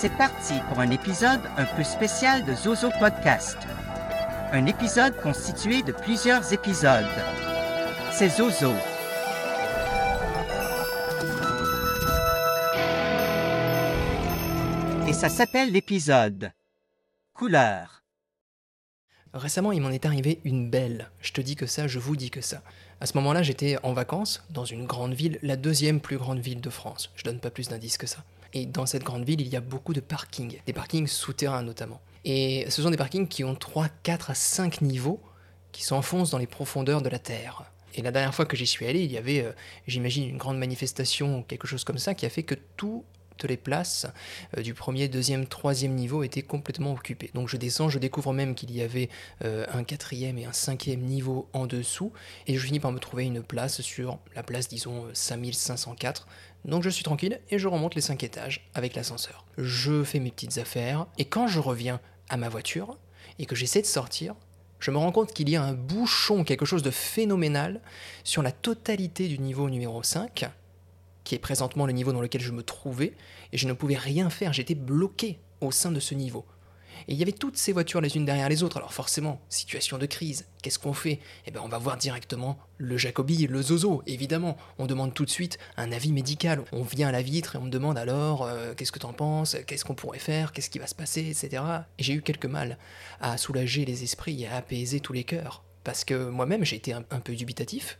C'est parti pour un épisode un peu spécial de Zozo Podcast. Un épisode constitué de plusieurs épisodes. C'est Zozo. Et ça s'appelle l'épisode Couleur. Récemment, il m'en est arrivé une belle. Je te dis que ça, je vous dis que ça. À ce moment-là, j'étais en vacances dans une grande ville, la deuxième plus grande ville de France. Je donne pas plus d'indices que ça. Et dans cette grande ville, il y a beaucoup de parkings, des parkings souterrains notamment. Et ce sont des parkings qui ont 3, 4 à 5 niveaux qui s'enfoncent dans les profondeurs de la Terre. Et la dernière fois que j'y suis allé, il y avait, euh, j'imagine, une grande manifestation ou quelque chose comme ça qui a fait que toutes les places euh, du premier, deuxième, troisième niveau étaient complètement occupées. Donc je descends, je découvre même qu'il y avait euh, un quatrième et un cinquième niveau en dessous, et je finis par me trouver une place sur la place, disons, 5504. Donc je suis tranquille et je remonte les 5 étages avec l'ascenseur. Je fais mes petites affaires, et quand je reviens à ma voiture, et que j'essaie de sortir, je me rends compte qu'il y a un bouchon, quelque chose de phénoménal, sur la totalité du niveau numéro 5, qui est présentement le niveau dans lequel je me trouvais, et je ne pouvais rien faire, j'étais bloqué au sein de ce niveau. Et il y avait toutes ces voitures les unes derrière les autres, alors forcément, situation de crise, qu'est-ce qu'on fait? Eh bien on va voir directement le Jacobi, le Zozo, évidemment. On demande tout de suite un avis médical, on vient à la vitre et on me demande alors, euh, qu'est-ce que t'en penses, qu'est-ce qu'on pourrait faire, qu'est-ce qui va se passer, etc. Et j'ai eu quelques mal à soulager les esprits et à apaiser tous les cœurs, parce que moi-même j'ai été un, un peu dubitatif.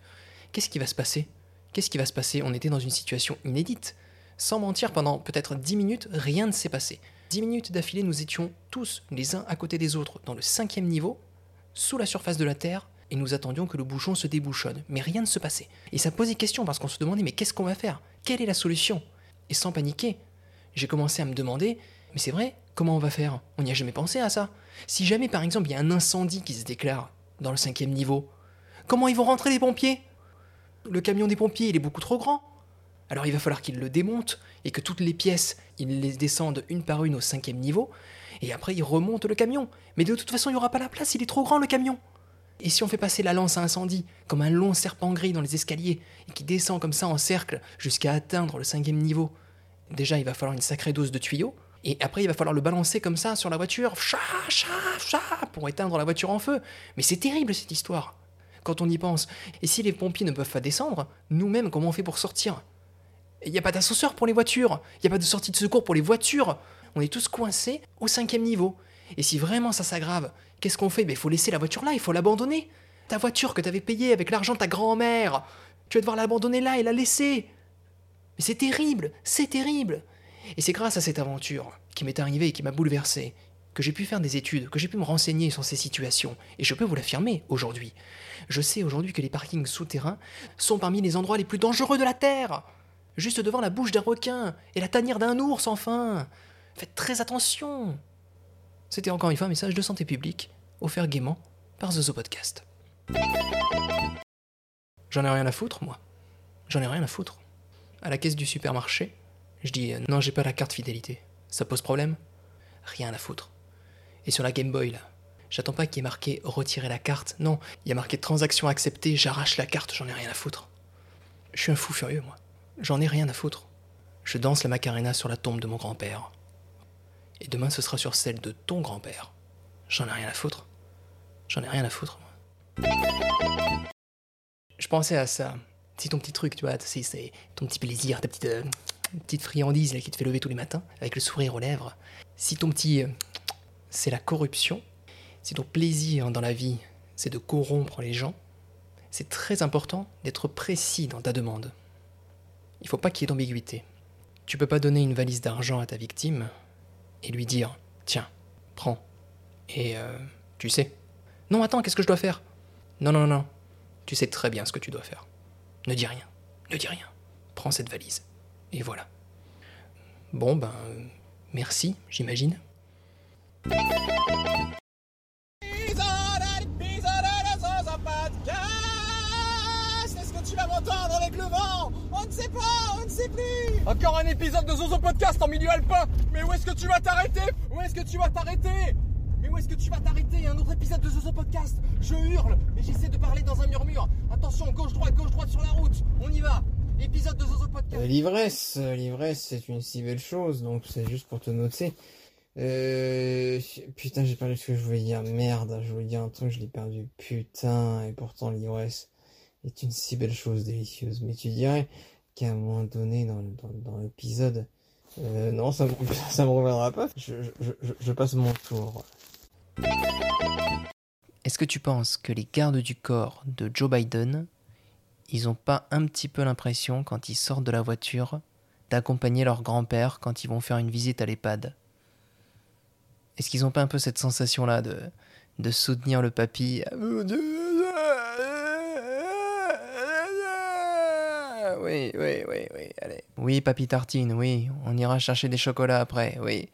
Qu'est-ce qui va se passer? Qu'est-ce qui va se passer? On était dans une situation inédite. Sans mentir, pendant peut-être 10 minutes, rien ne s'est passé. 10 minutes d'affilée, nous étions tous les uns à côté des autres dans le cinquième niveau, sous la surface de la Terre, et nous attendions que le bouchon se débouchonne. Mais rien ne se passait. Et ça posait question parce qu'on se demandait mais qu'est-ce qu'on va faire? Quelle est la solution? Et sans paniquer, j'ai commencé à me demander mais c'est vrai, comment on va faire? On n'y a jamais pensé à ça. Si jamais par exemple il y a un incendie qui se déclare dans le cinquième niveau, comment ils vont rentrer les pompiers? Le camion des pompiers il est beaucoup trop grand. Alors il va falloir qu'ils le démontent et que toutes les pièces, ils les descendent une par une au cinquième niveau, et après ils remontent le camion. Mais de toute façon, il n'y aura pas la place, il est trop grand le camion. Et si on fait passer la lance à incendie comme un long serpent gris dans les escaliers et qui descend comme ça en cercle jusqu'à atteindre le cinquième niveau, déjà il va falloir une sacrée dose de tuyaux. Et après, il va falloir le balancer comme ça sur la voiture, cha, cha, cha, pour éteindre la voiture en feu. Mais c'est terrible cette histoire, quand on y pense. Et si les pompiers ne peuvent pas descendre, nous-mêmes, comment on fait pour sortir? Il n'y a pas d'ascenseur pour les voitures, il n'y a pas de sortie de secours pour les voitures. On est tous coincés au cinquième niveau. Et si vraiment ça s'aggrave, qu'est-ce qu'on fait? Il faut laisser la voiture là, il faut l'abandonner. Ta voiture que t'avais payée avec l'argent de ta grand-mère, tu vas devoir l'abandonner là et la laisser. Mais c'est terrible, c'est terrible. Et c'est grâce à cette aventure qui m'est arrivée et qui m'a bouleversé que j'ai pu faire des études, que j'ai pu me renseigner sur ces situations. Et je peux vous l'affirmer aujourd'hui. Je sais aujourd'hui que les parkings souterrains sont parmi les endroits les plus dangereux de la Terre juste devant la bouche d'un requin et la tanière d'un ours, enfin. Faites très attention. C'était encore une fois un message de santé publique, offert gaiement par Zozo Podcast. J'en ai rien à foutre, moi. J'en ai rien à foutre. À la caisse du supermarché, je dis euh, non, j'ai pas la carte fidélité. Ça pose problème Rien à foutre. Et sur la Game Boy, là, j'attends pas qu'il y ait marqué retirer la carte. Non, il y a marqué transaction acceptée, j'arrache la carte, j'en ai rien à foutre. Je suis un fou furieux, moi. J'en ai rien à foutre. Je danse la Macarena sur la tombe de mon grand-père. Et demain ce sera sur celle de ton grand-père. J'en ai rien à foutre. J'en ai rien à foutre. Je pensais à ça. C'est ton petit truc, tu vois, c'est ton petit plaisir, ta petite, euh, petite friandise qui te fait lever tous les matins, avec le sourire aux lèvres. Si ton petit. Euh, c'est la corruption, si ton plaisir dans la vie, c'est de corrompre les gens, c'est très important d'être précis dans ta demande. Il faut pas qu'il y ait d'ambiguïté. Tu peux pas donner une valise d'argent à ta victime et lui dire Tiens, prends. Et euh, tu sais. Non, attends, qu'est-ce que je dois faire? Non, non, non. Tu sais très bien ce que tu dois faire. Ne dis rien. Ne dis rien. Prends cette valise. Et voilà. Bon, ben. euh, merci, j'imagine. Encore un épisode de Zozo Podcast en milieu alpin Mais où est-ce que tu vas t'arrêter? Où est-ce que tu vas t'arrêter? Mais où est-ce que tu vas t'arrêter? Un autre épisode de Zozo Podcast Je hurle et j'essaie de parler dans un murmure Attention, gauche-droite, gauche-droite sur la route On y va épisode de Zozo Podcast. Euh, l'ivresse, euh, l'ivresse, c'est une si belle chose, donc c'est juste pour te noter. Euh, putain, j'ai perdu ce que je voulais dire. Merde, je voulais dire un truc, je l'ai perdu. Putain, et pourtant l'ivresse est une si belle chose délicieuse. Mais tu dirais qu'à un moment donné dans, dans, l'épisode, euh, non, ça me, ça me reviendra pas. Je, je, passe mon tour. Est-ce que tu penses que les gardes du corps de Joe Biden, ils ont pas un petit peu l'impression, quand ils sortent de la voiture, d'accompagner leur grand-père quand ils vont faire une visite à l'EHPAD Est-ce qu'ils ont pas un peu cette sensation-là de, de soutenir le papy? Oui, oui, oui, oui, allez. Oui, papy Tartine, oui, on ira chercher des chocolats après, oui.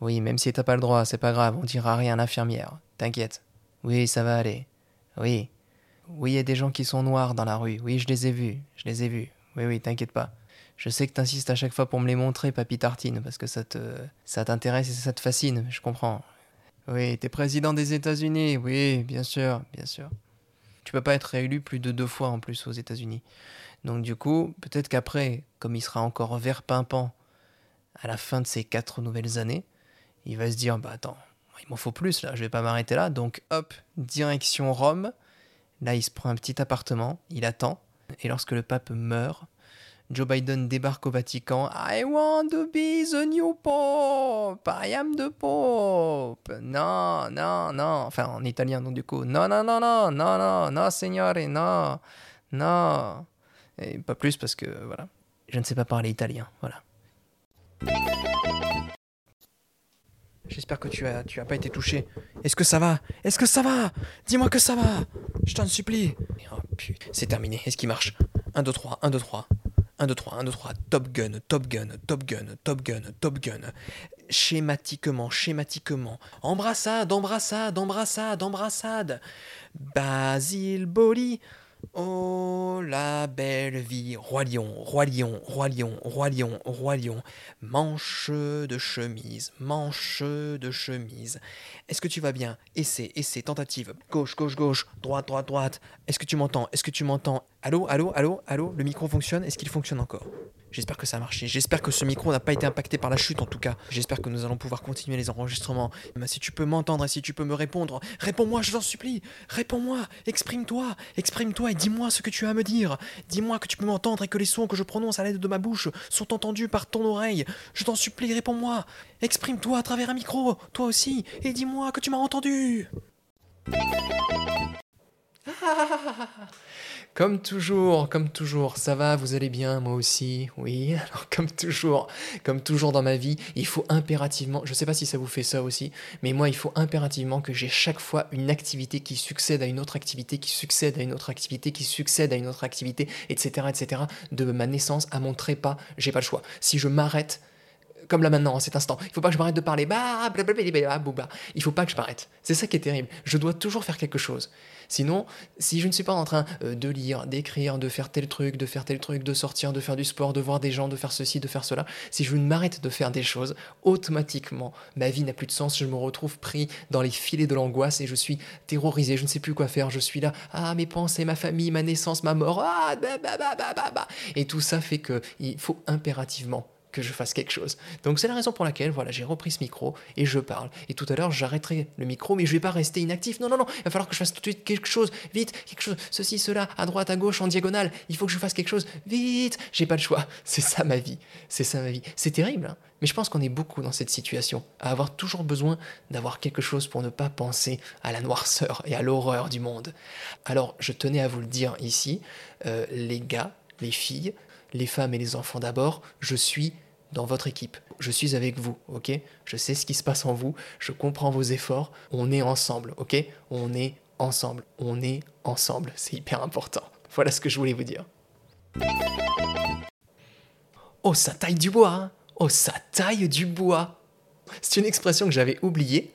Oui, même si t'as pas le droit, c'est pas grave, on dira rien à l'infirmière. T'inquiète. Oui, ça va aller. Oui. Oui, il y a des gens qui sont noirs dans la rue. Oui, je les ai vus. Je les ai vus. Oui, oui, t'inquiète pas. Je sais que t'insistes à chaque fois pour me les montrer, papy Tartine, parce que ça te, ça t'intéresse et ça te fascine, je comprends. Oui, t'es président des États-Unis. Oui, bien sûr, bien sûr. Tu peux pas être réélu plus de deux fois en plus aux États-Unis. Donc du coup, peut-être qu'après, comme il sera encore vert pimpant à la fin de ces quatre nouvelles années, il va se dire bah attends, il m'en faut plus là, je vais pas m'arrêter là. Donc hop, direction Rome. Là, il se prend un petit appartement, il attend. Et lorsque le pape meurt, Joe Biden débarque au Vatican. I want to be the new pope. I am the pope. Non, non, non. Enfin, en italien, donc du coup. Non, non, non, non, non, non, non, signore, non, non. Et pas plus parce que, voilà, je ne sais pas parler italien, voilà. J'espère que tu as, tu as pas été touché. Est-ce que ça va? Est-ce que ça va? Dis-moi que ça va Je t'en supplie. Oh, putain, c'est terminé. Est-ce qu'il marche? 1, 2, 3, 1, 2, 3. 1, 2, 3, 1, 2, 3. Top gun, top gun, top gun, top gun, top gun. Schématiquement, schématiquement. Embrassade, embrassade, embrassade, embrassade. Basile Boli. Oh la belle vie, roi lion, roi lion, roi lion, roi lion, roi lion, manche de chemise, manche de chemise. Est-ce que tu vas bien? Essai, essai, tentative. Gauche, gauche, gauche, droite, droite, droite. Est-ce que tu m'entends? Est-ce que tu m'entends? Allô, allô, allô, allô? Le micro fonctionne? Est-ce qu'il fonctionne encore? J'espère que ça a marché. J'espère que ce micro n'a pas été impacté par la chute en tout cas. J'espère que nous allons pouvoir continuer les enregistrements. Mais si tu peux m'entendre et si tu peux me répondre, réponds-moi, je t'en supplie. Réponds-moi, exprime-toi, exprime-toi et dis-moi ce que tu as à me dire. Dis-moi que tu peux m'entendre et que les sons que je prononce à l'aide de ma bouche sont entendus par ton oreille. Je t'en supplie, réponds-moi. Exprime-toi à travers un micro, toi aussi, et dis-moi que tu m'as entendu. Comme toujours, comme toujours, ça va, vous allez bien, moi aussi, oui. Alors comme toujours, comme toujours dans ma vie, il faut impérativement, je sais pas si ça vous fait ça aussi, mais moi il faut impérativement que j'ai chaque fois une activité qui succède à une autre activité, qui succède à une autre activité, qui succède à une autre activité, etc., etc. De ma naissance à mon trépas, j'ai pas le choix. Si je m'arrête, comme là maintenant, en cet instant. Il faut pas que je m'arrête de parler. Bah, blablabla. Il faut pas que je m'arrête. C'est ça qui est terrible. Je dois toujours faire quelque chose. Sinon, si je ne suis pas en train euh, de lire, d'écrire, de faire tel truc, de faire tel truc, de sortir, de faire du sport, de voir des gens, de faire ceci, de faire cela, si je ne m'arrête de faire des choses, automatiquement, ma vie n'a plus de sens. Je me retrouve pris dans les filets de l'angoisse et je suis terrorisé. Je ne sais plus quoi faire. Je suis là. Ah, mes pensées, ma famille, ma naissance, ma mort. Ah, bah, bah, bah, bah, bah, bah. Et tout ça fait que il faut impérativement que je fasse quelque chose. Donc c'est la raison pour laquelle voilà, j'ai repris ce micro et je parle. Et tout à l'heure, j'arrêterai le micro, mais je vais pas rester inactif. Non, non, non, il va falloir que je fasse tout de suite quelque chose. Vite, quelque chose, ceci, cela, à droite, à gauche, en diagonale. Il faut que je fasse quelque chose. Vite, j'ai pas le choix. C'est ça ma vie. C'est ça ma vie. C'est terrible, hein mais je pense qu'on est beaucoup dans cette situation, à avoir toujours besoin d'avoir quelque chose pour ne pas penser à la noirceur et à l'horreur du monde. Alors, je tenais à vous le dire ici, euh, les gars, les filles, les femmes et les enfants d'abord, je suis dans votre équipe. Je suis avec vous, ok? Je sais ce qui se passe en vous, je comprends vos efforts, on est ensemble, ok? On est ensemble, on est ensemble, c'est hyper important. Voilà ce que je voulais vous dire. Oh, ça taille du bois hein? Oh, ça taille du bois C'est une expression que j'avais oubliée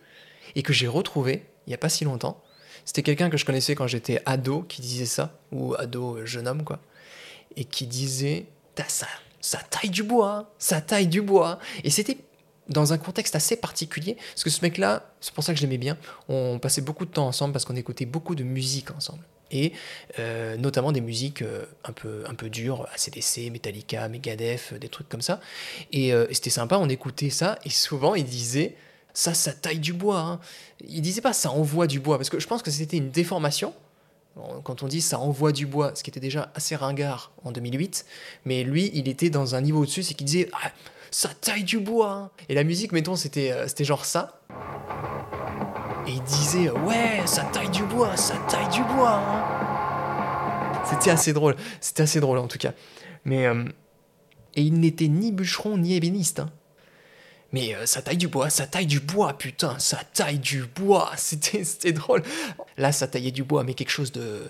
et que j'ai retrouvée il n'y a pas si longtemps. C'était quelqu'un que je connaissais quand j'étais ado qui disait ça, ou ado euh, jeune homme, quoi, et qui disait ça, ça taille du bois, ça taille du bois. Et c'était dans un contexte assez particulier, parce que ce mec-là, c'est pour ça que je l'aimais bien, on passait beaucoup de temps ensemble parce qu'on écoutait beaucoup de musique ensemble. et euh, notamment des musiques euh, un, peu, un peu dures, ACDC, Metallica, Megadeth, des trucs comme ça. Et, et c'était sympa, on écoutait ça, et souvent il disait ça, ça taille du bois. Hein. Il disait pas ça envoie du bois, parce que je pense que c'était une déformation. Quand on dit ça envoie du bois, ce qui était déjà assez ringard en 2008, mais lui, il était dans un niveau au-dessus, c'est qu'il disait ah, ça taille du bois. Hein. Et la musique, mettons, c'était euh, c'était genre ça. Et il disait ouais, ça taille du bois, ça taille du bois. Hein. C'était assez drôle, c'était assez drôle en tout cas. Mais euh, et il n'était ni bûcheron ni ébéniste. Hein. Mais euh, ça taille du bois, ça taille du bois, putain, ça taille du bois. C'était drôle. Là, ça taillait du bois, mais quelque chose de,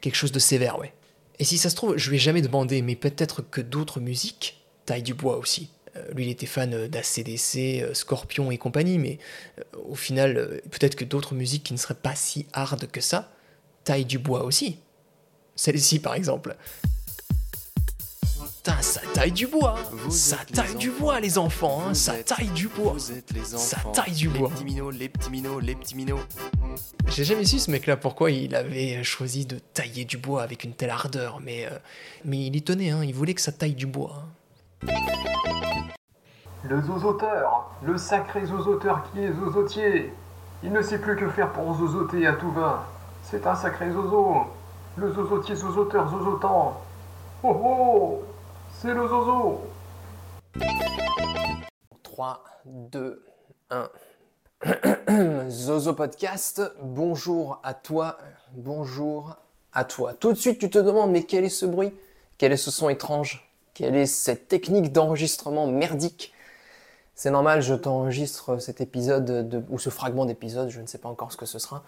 quelque chose de sévère, ouais. Et si ça se trouve, je lui ai jamais demandé, mais peut-être que d'autres musiques taillent du bois aussi. Euh, lui, il était fan d'ACDC, euh, Scorpion et compagnie, mais au final, peut-être que d'autres musiques qui ne seraient pas si hard que ça taillent du bois aussi. Celle-ci, par exemple. Putain, ça taille du bois. Ça taille du bois, les enfants. Hein. Ça taille du bois. Ça taille du bois. Les petits minots, les petits minots, les petits minots. J'ai jamais su ce mec-là pourquoi il avait choisi de tailler du bois avec une telle ardeur, mais, euh, mais il y tenait, hein. il voulait que ça taille du bois. Hein. Le zozoteur, le sacré zozoteur qui est zozotier. Il ne sait plus que faire pour zozoter à tout va. C'est un sacré zozo. Le zozotier zozoteur zozotant. Oh oh c'est le zozo 3, 2, 1. Zozo Podcast, bonjour à toi, bonjour à toi. Tout de suite, tu te demandes, mais quel est ce bruit? Quel est ce son étrange? Quelle est cette technique d'enregistrement merdique? C'est normal, je t'enregistre cet épisode ou ce fragment d'épisode, je ne sais pas encore ce que ce sera.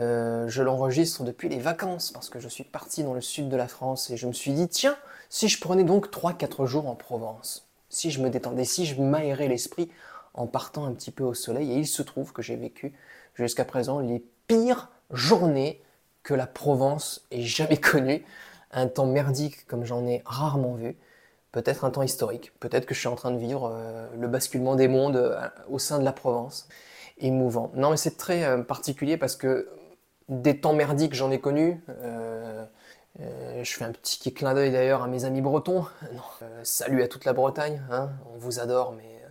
Euh, je l'enregistre depuis les vacances parce que je suis parti dans le sud de la France et je me suis dit tiens, si je prenais donc 3-4 jours en Provence, si je me détendais, si je m'aérais l'esprit en partant un petit peu au soleil, et il se trouve que j'ai vécu jusqu'à présent les pires journées que la Provence ait jamais connues, un temps merdique comme j'en ai rarement vu, peut-être un temps historique, peut-être que je suis en train de vivre euh, le basculement des mondes euh, au sein de la Provence, émouvant. Non mais c'est très euh, particulier parce que des temps merdiques j'en ai connu, euh, je fais un petit clin d'œil d'ailleurs à mes amis bretons. Euh, salut à toute la Bretagne, hein. on vous adore, mais, euh,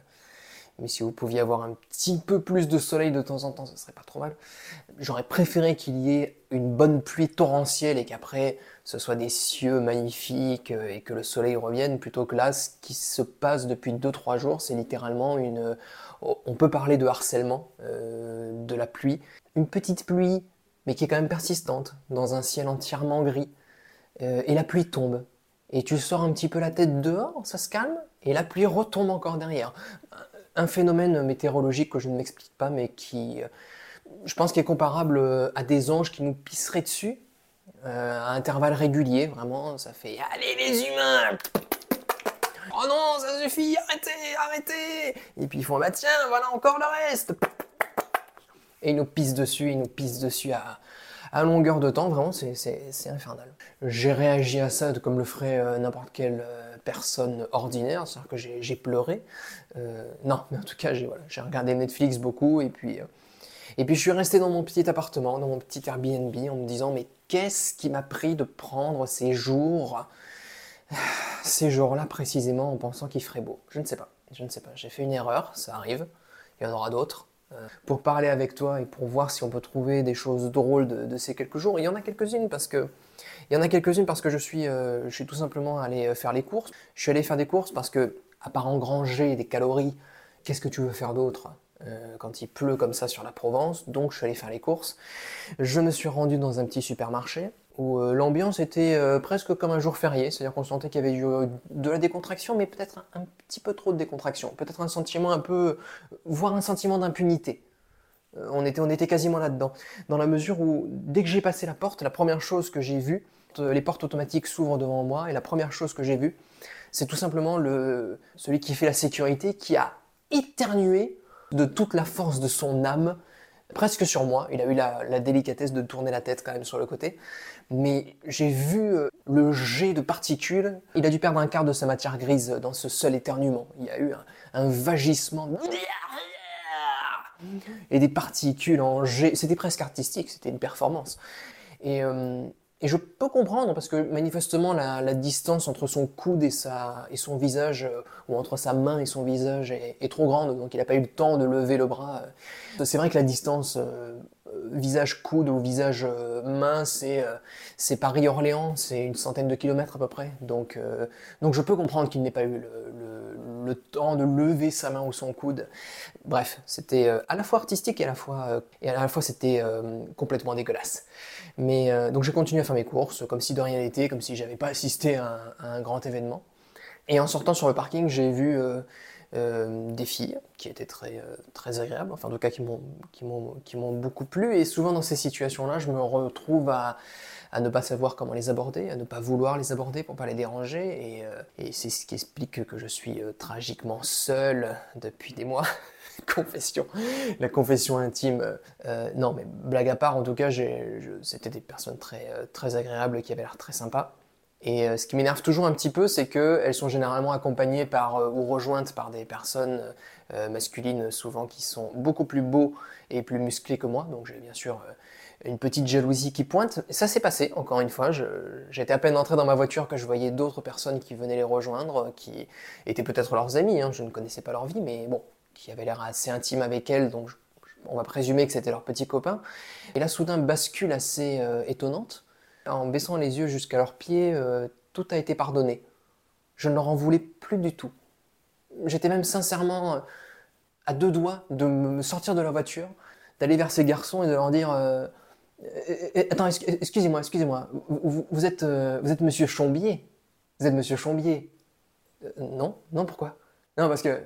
mais si vous pouviez avoir un petit peu plus de soleil de temps en temps, ce serait pas trop mal. J'aurais préféré qu'il y ait une bonne pluie torrentielle et qu'après ce soit des cieux magnifiques et que le soleil revienne, plutôt que là, ce qui se passe depuis 2-3 jours, c'est littéralement une. On peut parler de harcèlement de la pluie. Une petite pluie, mais qui est quand même persistante, dans un ciel entièrement gris euh, et la pluie tombe. Et tu sors un petit peu la tête dehors, ça se calme, et la pluie retombe encore derrière. Un phénomène météorologique que je ne m'explique pas, mais qui, euh, je pense, qui est comparable euh, à des anges qui nous pisseraient dessus, à intervalles réguliers, vraiment, ça fait « Allez les humains !» Oh non, ça suffit, arrêtez, arrêtez Et puis ils font « Bah tiens, voilà encore le reste !» Et ils nous pissent dessus, ils nous pissent dessus à, à longueur de temps, vraiment, c'est infernal. J'ai réagi à ça comme le ferait euh, n'importe quelle euh, personne ordinaire, c'est-à-dire que j'ai pleuré. Euh, non, mais en tout cas, j'ai regardé Netflix beaucoup, et puis, et puis je suis resté dans mon petit appartement, dans mon petit Airbnb, en me disant, mais qu'est-ce qui m'a pris de prendre ces jours, ces jours-là précisément, en pensant qu'il ferait beau? Je ne sais pas, je ne sais pas. J'ai fait une erreur, ça arrive, il y en aura d'autres. Pour parler avec toi et pour voir si on peut trouver des choses drôles de, ces quelques jours. il y en a quelques-unes parce que il y en a quelques-unes parce que je suis, euh, je suis tout simplement allé euh, faire les courses. Je suis allé faire des courses parce que, à part engranger des calories, qu'est-ce que tu veux faire d'autre quand il pleut comme ça sur la Provence? Donc je suis allé faire les courses. Je me suis rendu dans un petit supermarché où euh, l'ambiance était euh, presque comme un jour férié, c'est-à-dire qu'on sentait qu'il y avait eu euh, de la décontraction, mais peut-être un, petit peu trop de décontraction, peut-être un sentiment un peu, voire un sentiment d'impunité. on, était, on était quasiment là-dedans, dans la mesure où dès que j'ai passé la porte, la première chose que j'ai vue, les portes automatiques s'ouvrent devant moi, et la première chose que j'ai vue, c'est tout simplement le, celui qui fait la sécurité qui a éternué de toute la force de son âme presque sur moi. Il a eu la, délicatesse de tourner la tête quand même sur le côté. Mais j'ai vu euh, le jet de particules. Il a dû perdre un quart de sa matière grise dans ce seul éternuement. Il y a eu un, vagissement. Et des particules en jet. C'était presque artistique, c'était une performance. Euh, Et je peux comprendre parce que manifestement la, distance entre son coude et, sa, et son visage, euh, ou entre sa main et son visage est, trop grande, donc il n'a pas eu le temps de lever le bras. C'est vrai que la distance euh, visage coude ou visage euh, main, c'est euh, c'est Paris-Orléans, c'est une centaine de kilomètres à peu près. Donc, euh, donc je peux comprendre qu'il n'ait pas eu le, le- le temps de lever sa main ou son coude. Bref, c'était à la fois artistique et à la fois, fois c'était complètement dégueulasse. Mais donc j'ai continué à faire mes courses comme si de rien n'était, comme si j'avais pas assisté à un grand événement. Et en sortant sur le parking, j'ai vu euh, des filles qui étaient très, euh, très agréables, enfin en tout cas qui m'ont, beaucoup plu. Et souvent dans ces situations-là, je me retrouve à, à ne pas savoir comment les aborder, à ne pas vouloir les aborder pour pas les déranger. Et, euh, et c'est ce qui explique que je suis tragiquement seul depuis des mois. confession, la confession intime. non, mais blague à part, en tout cas, c'était des personnes très, très agréables qui avaient l'air très sympas. Et euh, ce qui m'énerve toujours un petit peu, c'est qu'elles sont généralement accompagnées par, euh, ou rejointes par des personnes euh, masculines, souvent qui sont beaucoup plus beaux et plus musclés que moi. Donc j'ai bien sûr une petite jalousie qui pointe. Ça s'est passé, encore une fois. J'étais à peine entré dans ma voiture que je voyais d'autres personnes qui venaient les rejoindre, qui étaient peut-être leurs amis. hein, je ne connaissais pas leur vie, mais bon, qui avaient l'air assez intimes avec elles. Donc on va présumer que c'était leurs petits copains. Et là, soudain, bascule assez étonnante. En baissant les yeux jusqu'à leurs pieds, euh, tout a été pardonné. Je ne leur en voulais plus du tout. J'étais même sincèrement euh, à deux doigts de me sortir de la voiture, d'aller vers ces garçons et de leur dire euh, Attends, excu- excusez-moi, excusez-moi. Vous, êtes, vous êtes Monsieur Chombier Vous êtes Monsieur Chombier Non, non, pourquoi? Non, parce que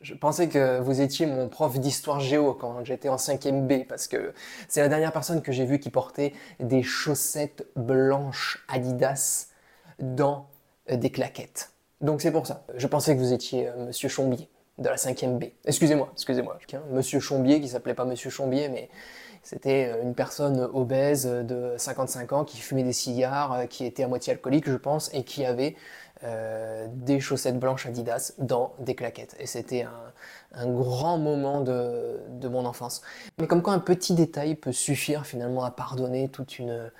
je, pensais que vous étiez mon prof d'histoire géo quand j'étais en 5e B, parce que c'est la dernière personne que j'ai vue qui portait des chaussettes blanches Adidas dans euh, des claquettes. Donc c'est pour ça. Je pensais que vous étiez euh, Monsieur Chombier de la 5e B. Excusez-moi, excusez-moi. Monsieur Chombier qui s'appelait pas Monsieur Chombier, mais c'était euh, une personne obèse de 55 ans qui fumait des cigares, qui était à moitié alcoolique, je pense, et qui avait euh, des chaussettes blanches Adidas dans des claquettes. Et c'était un, grand moment de, mon enfance. Mais comme quoi un petit détail peut suffire finalement à pardonner toute une,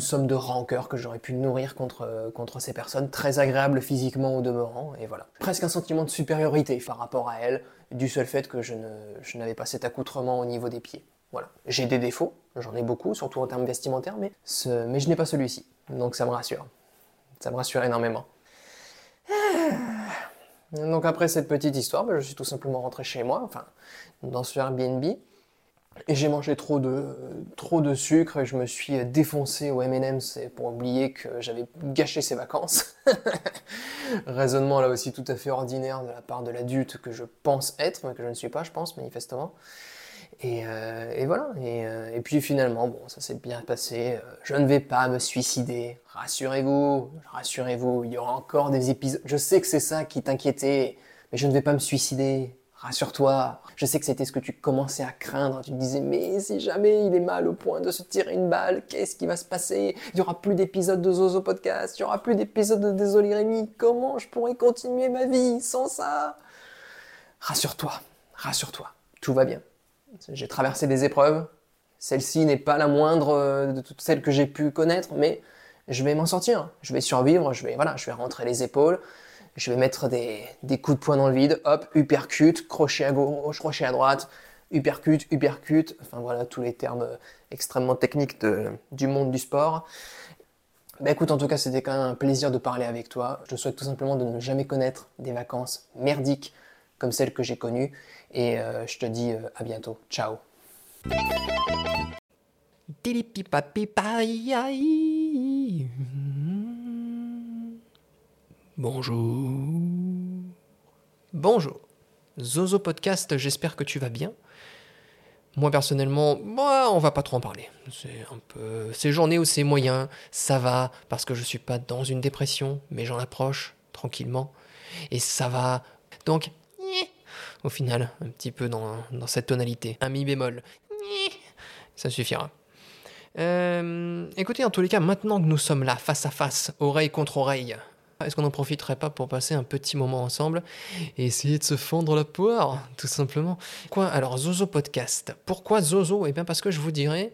somme de rancœur que j'aurais pu nourrir contre, ces personnes, très agréables physiquement au demeurant, et voilà. Presque un sentiment de supériorité par rapport à elles, du seul fait que je, n'avais pas cet accoutrement au niveau des pieds. Voilà. J'ai des défauts, j'en ai beaucoup, surtout en termes vestimentaires, mais je n'ai pas celui-ci. Donc ça me rassure. Ça me rassure énormément. Donc après cette petite histoire, ben, je suis tout simplement rentré chez moi, enfin dans ce Airbnb, et j'ai mangé trop de, trop de sucre et je me suis défoncé au M&M's pour oublier que j'avais gâché ses vacances. Raisonnement là aussi tout à fait ordinaire de la part de l'adulte que je pense être, mais que je ne suis pas, je pense, manifestement. Et, euh, et voilà. Et, euh, et puis finalement, bon, ça s'est bien passé. Euh, Je ne vais pas me suicider. Rassurez-vous, rassurez-vous. Il y aura encore des épisodes. Je sais que c'est ça qui t'inquiétait, mais je ne vais pas me suicider. Rassure-toi. Je sais que c'était ce que tu commençais à craindre. Tu te disais, mais si jamais il est mal au point de se tirer une balle, qu'est-ce qui va se passer? Il y aura plus d'épisodes de Zozo Podcast. Il y aura plus d'épisodes de Désolé Rémi. Comment je pourrais continuer ma vie sans ça? Rassure-toi. Rassure-toi. Tout va bien. J'ai traversé des épreuves. Celle-ci n'est pas la moindre euh, de toutes celles que j'ai pu connaître, mais je vais m'en sortir. Je vais survivre. Je vais, voilà, je vais rentrer les épaules. Je vais mettre des, coups de poing dans le vide. Hop, uppercut, crochet à gauche, crochet à droite, uppercut, uppercut. Enfin voilà, tous les termes extrêmement techniques du monde du sport. Bah écoute, en tout cas, c'était quand même un plaisir de parler avec toi. Je te souhaite tout simplement de ne jamais connaître des vacances merdiques comme celles que j'ai connues. Et euh, je te dis euh, à bientôt. Ciao. Bonjour. Bonjour. Zozo Podcast, j'espère que tu vas bien. Moi personnellement, moi, on va pas trop en parler. C'est un peu ces journées où c'est moyen, ça va parce que je suis pas dans une dépression, mais j'en approche tranquillement et ça va. Donc au final, un petit peu dans, cette tonalité, un mi bémol. Ça suffira. Euh, écoutez, en tous les cas, maintenant que nous sommes là, face à face, oreille contre oreille, Est-ce qu'on n'en profiterait pas pour passer un petit moment ensemble et essayer de se fendre la poire, tout simplement? Quoi Alors, Zozo Podcast. Pourquoi Zozo? Eh bien, parce que je vous dirais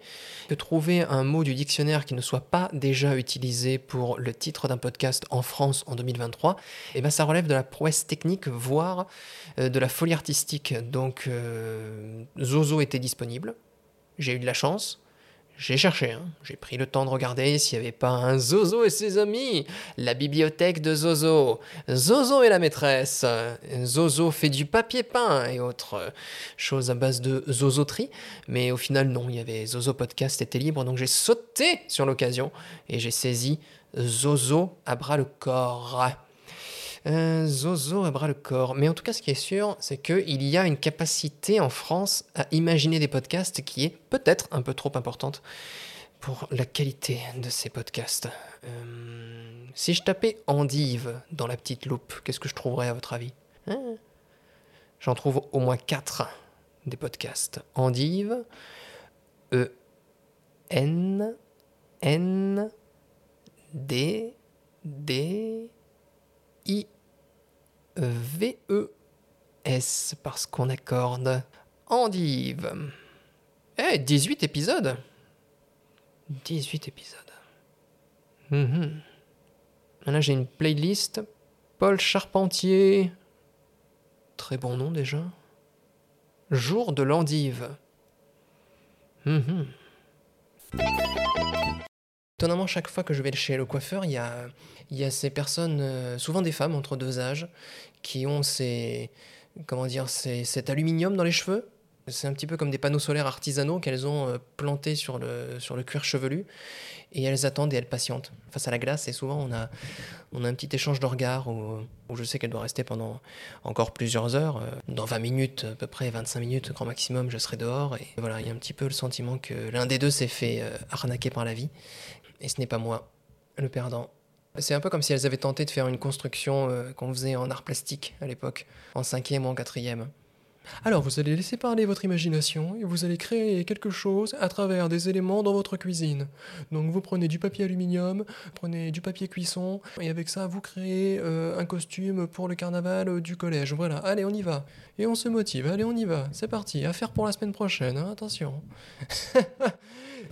que trouver un mot du dictionnaire qui ne soit pas déjà utilisé pour le titre d'un podcast en France en 2023, eh bien, ça relève de la prouesse technique, voire euh, de la folie artistique. Donc, euh, Zozo était disponible. J'ai eu de la chance. J'ai cherché, hein. j'ai pris le temps de regarder s'il n'y avait pas un Zozo et ses amis, la bibliothèque de Zozo, Zozo et la maîtresse, Zozo fait du papier peint et autres choses à base de zozoterie, mais au final non, il y avait Zozo Podcast était libre, donc j'ai sauté sur l'occasion et j'ai saisi Zozo à bras le corps. Euh, Zozo à bras le corps. Mais en tout cas, ce qui est sûr, c'est qu'il y a une capacité en France à imaginer des podcasts qui est peut-être un peu trop importante pour la qualité de ces podcasts. Euh, si je tapais endive dans la petite loupe, qu'est-ce que je trouverais à votre avis? Hein? J'en trouve au moins 4 des podcasts. Endive, E, N, N, D, D, I, V, E, S, parce qu'on accorde endive. Eh, 18 épisodes 18 épisodes. Mhm. Là, j'ai une playlist. Paul Charpentier. Très bon nom déjà. Jour de l'endive. Mhm. Étonnamment, chaque fois que je vais chez le coiffeur, il y a, ces personnes, euh, souvent des femmes entre deux âges, qui ont ces, comment dire, ces, cet aluminium dans les cheveux. C'est un petit peu comme des panneaux solaires artisanaux qu'elles ont euh, plantés sur le, sur le cuir chevelu. Et elles attendent et elles patientent face à la glace. Et souvent, on a, on a un petit échange de regards où, où je sais qu'elle doit rester pendant encore plusieurs heures. Euh, Dans 20 minutes, à peu près 25 minutes, grand maximum, je serai dehors. Et voilà, il y a un petit peu le sentiment que l'un des deux s'est fait arnaquer par la vie. Et ce n'est pas moi, le perdant. C'est un peu comme si elles avaient tenté de faire une construction euh, qu'on faisait en art plastique à l'époque, en cinquième ou en quatrième. Alors vous allez laisser parler votre imagination et vous allez créer quelque chose à travers des éléments dans votre cuisine. Donc vous prenez du papier aluminium, prenez du papier cuisson et avec ça vous créez euh, un costume pour le carnaval euh, du collège. Voilà, allez on y va. Et on se motive, allez on y va. C'est parti, affaire pour la semaine prochaine, hein, attention.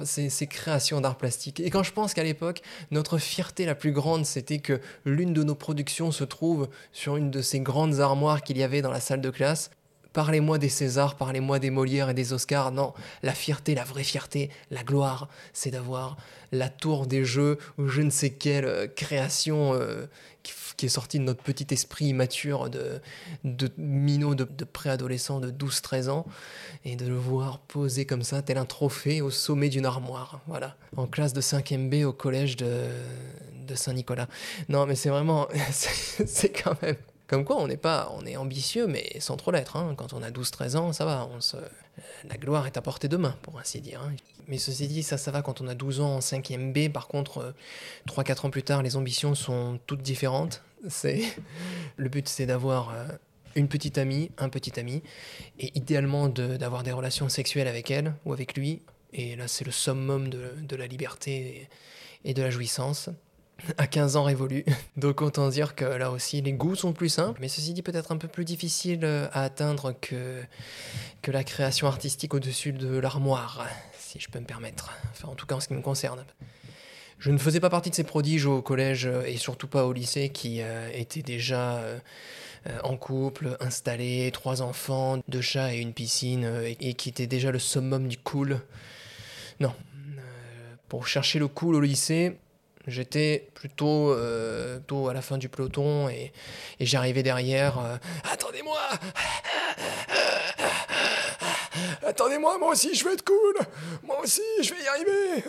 ces, créations d'art plastique. Et quand je pense qu'à l'époque, notre fierté la plus grande, c'était que l'une de nos productions se trouve sur une de ces grandes armoires qu'il y avait dans la salle de classe. Parlez-moi des Césars, parlez-moi des Molières et des Oscars. Non, la fierté, la vraie fierté, la gloire, c'est d'avoir la tour des jeux ou je ne sais quelle euh, création euh, qui, est sortie de notre petit esprit immature de, de minot, de, de préadolescent de 12-13 ans, et de le voir poser comme ça, tel un trophée au sommet d'une armoire. Voilà, en classe de 5e B au collège de, Saint-Nicolas. Non, mais c'est vraiment, c'est quand même. Comme quoi, on n'est pas, on est ambitieux, mais sans trop l'être. hein. Quand on a 12-13 ans, ça va. On se... La gloire est à portée de main, pour ainsi dire. hein. Mais ceci dit, ça, ça va quand on a 12 ans en 5e B. Par contre, euh, 3-4 ans plus tard, les ambitions sont toutes différentes. C'est Le but, c'est d'avoir euh, une petite amie, un petit ami, et idéalement d'avoir des relations sexuelles avec elle ou avec lui. Et là, c'est le summum de, de la liberté et de la jouissance. À 15 ans révolus. Donc autant dire que là aussi les goûts sont plus simples, mais ceci dit peut-être un peu plus difficile euh, à atteindre que, que la création artistique au-dessus de l'armoire, si je peux me permettre. Enfin en tout cas en ce qui me concerne. Je ne faisais pas partie de ces prodiges au collège euh, et surtout pas au lycée qui euh, étaient déjà en couple, installés, trois enfants, deux chats et une piscine, et, et qui étaient déjà le summum du cool. Non. Pour chercher le cool au lycée, J'étais plutôt, euh, à la fin du peloton et, j'arrivais derrière. euh, Attendez-moi Attendez-moi, moi aussi je veux être cool Moi aussi je vais y arriver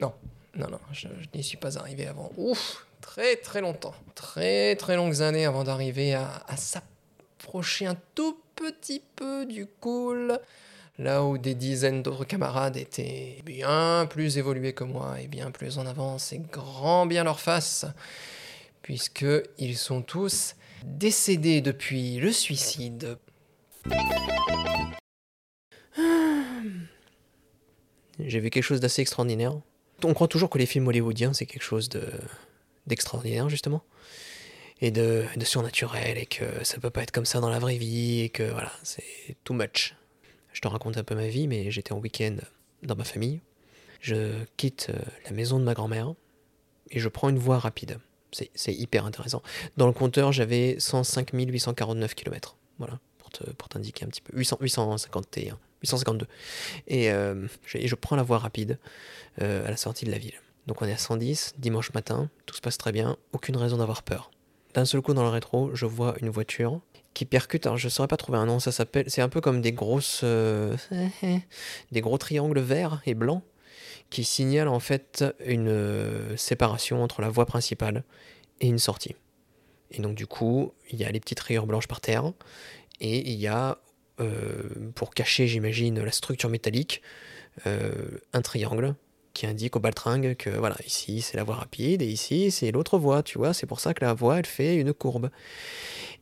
Non, non, non, je, n'y suis pas arrivé avant. Ouf Très très longtemps. Très très longues années avant d'arriver à s'approcher un tout petit peu du cool là où des dizaines d'autres camarades étaient bien plus évolués que moi et bien plus en avance et grand bien leur face, puisque ils sont tous décédés depuis le suicide. J'ai vu quelque chose d'assez extraordinaire. On croit toujours que les films hollywoodiens, c'est quelque chose de d'extraordinaire, justement, et de, de surnaturel, et que ça peut pas être comme ça dans la vraie vie, et que voilà, c'est too much. Je te raconte un peu ma vie, mais j'étais en week-end dans ma famille. Je quitte euh, la maison de ma grand-mère, et je prends une voie rapide. C'est hyper intéressant. Dans le compteur, j'avais 105 849 km. Voilà, pour t'indiquer un petit peu. 800, 851, 852. Et, euh, je, je, prends la voie rapide euh, à la sortie de la ville. Donc on est à 110, dimanche matin, tout se passe très bien, aucune raison d'avoir peur. D'un seul coup dans le rétro, je vois une voiture qui percute, alors je ne saurais pas trouver un nom, ça s'appelle, c'est un peu comme des grosses, euh, des gros triangles verts et blancs qui signalent en fait une euh, séparation entre la voie principale et une sortie. Et donc du coup, il y a les petites rayures blanches par terre, et il y a, euh, pour cacher j'imagine la structure métallique, un triangle qui indique au baltringue que voilà, ici c'est la voie rapide et ici c'est l'autre voie, tu vois, c'est pour ça que la voie elle fait une courbe.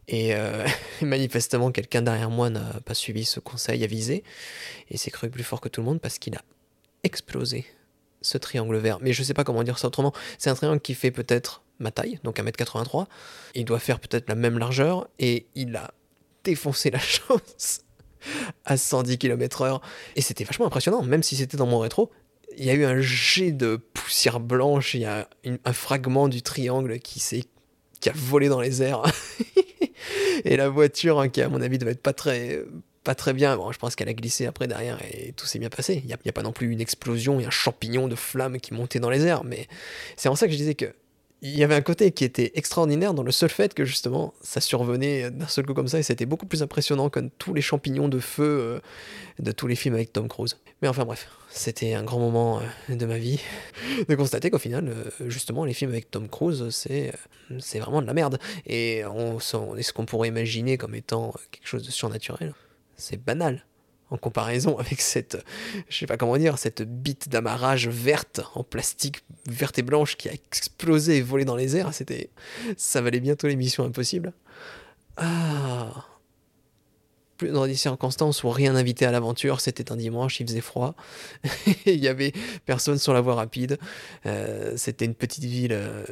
Et euh, manifestement, quelqu'un derrière moi n'a pas suivi ce conseil avisé et s'est cru plus fort que tout le monde parce qu'il a explosé ce triangle vert. Mais je sais pas comment dire ça autrement. C'est un triangle qui fait peut-être ma taille, donc 1m83. Il doit faire peut-être la même largeur et il a défoncé la chose à 110 km/h. Et c'était vachement impressionnant, même si c'était dans mon rétro il y a eu un jet de poussière blanche, il y a un fragment du triangle qui s'est qui a volé dans les airs. et la voiture, hein, qui à mon avis devait être pas très, pas très bien, bon, je pense qu'elle a glissé après derrière et tout s'est bien passé. Il n'y a, a, pas non plus une explosion et un champignon de flammes qui montait dans les airs, mais c'est en ça que je disais que il y avait un côté qui était extraordinaire dans le seul fait que justement ça survenait d'un seul coup comme ça et c'était beaucoup plus impressionnant que tous les champignons de feu euh, de tous les films avec Tom Cruise. Mais enfin bref, c'était un grand moment euh, de ma vie de constater qu'au final, euh, justement, les films avec Tom Cruise, c'est vraiment de la merde. Et on est ce qu'on pourrait imaginer comme étant quelque chose de surnaturel. C'est banal en comparaison avec cette, je sais pas comment dire, cette bite d'amarrage verte en plastique verte et blanche qui a explosé et volé dans les airs. C'était, ça valait bientôt l'émission impossible. Ah, dans des circonstances où rien n'invitait à l'aventure, c'était un dimanche, il faisait froid, il y avait personne sur la voie rapide, euh, c'était une petite ville, euh,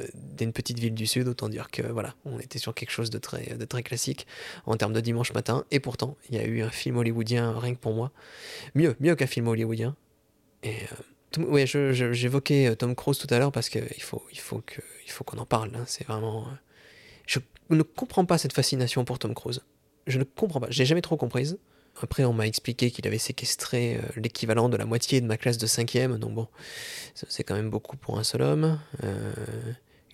petite ville du sud, autant dire que voilà, on était sur quelque chose de très, de très classique en termes de dimanche matin, et pourtant il y a eu un film hollywoodien rien que pour moi, mieux, mieux qu'un film hollywoodien, et euh, ouais, j'évoquais Tom Cruise tout à l'heure parce qu'il faut, il faut qu'on en parle, hein. c'est vraiment, je ne comprends pas cette fascination pour Tom Cruise je ne comprends pas, j'ai jamais trop comprise. Après, on m'a expliqué qu'il avait séquestré euh, l'équivalent de la moitié de ma classe de 5 donc bon, c'est quand même beaucoup pour un seul homme. Euh,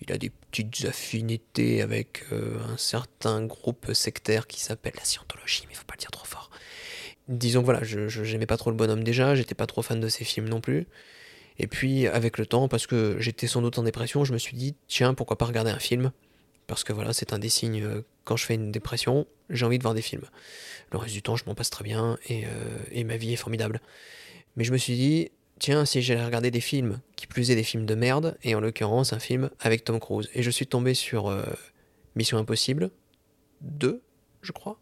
il a des petites affinités avec euh, un certain groupe sectaire qui s'appelle la scientologie, mais faut pas le dire trop fort. Disons que voilà, je n'aimais pas trop le bonhomme déjà, j'étais pas trop fan de ses films non plus. Et puis, avec le temps, parce que j'étais sans doute en dépression, je me suis dit, tiens, pourquoi pas regarder un film parce que voilà, c'est un des signes, euh, quand je fais une dépression, j'ai envie de voir des films. Le reste du temps, je m'en passe très bien et, euh, et, ma vie est formidable. Mais je me suis dit, tiens, si j'allais regarder des films, qui plus est des films de merde, et en l'occurrence un film avec Tom Cruise. Et je suis tombé sur euh, Mission Impossible 2, je crois,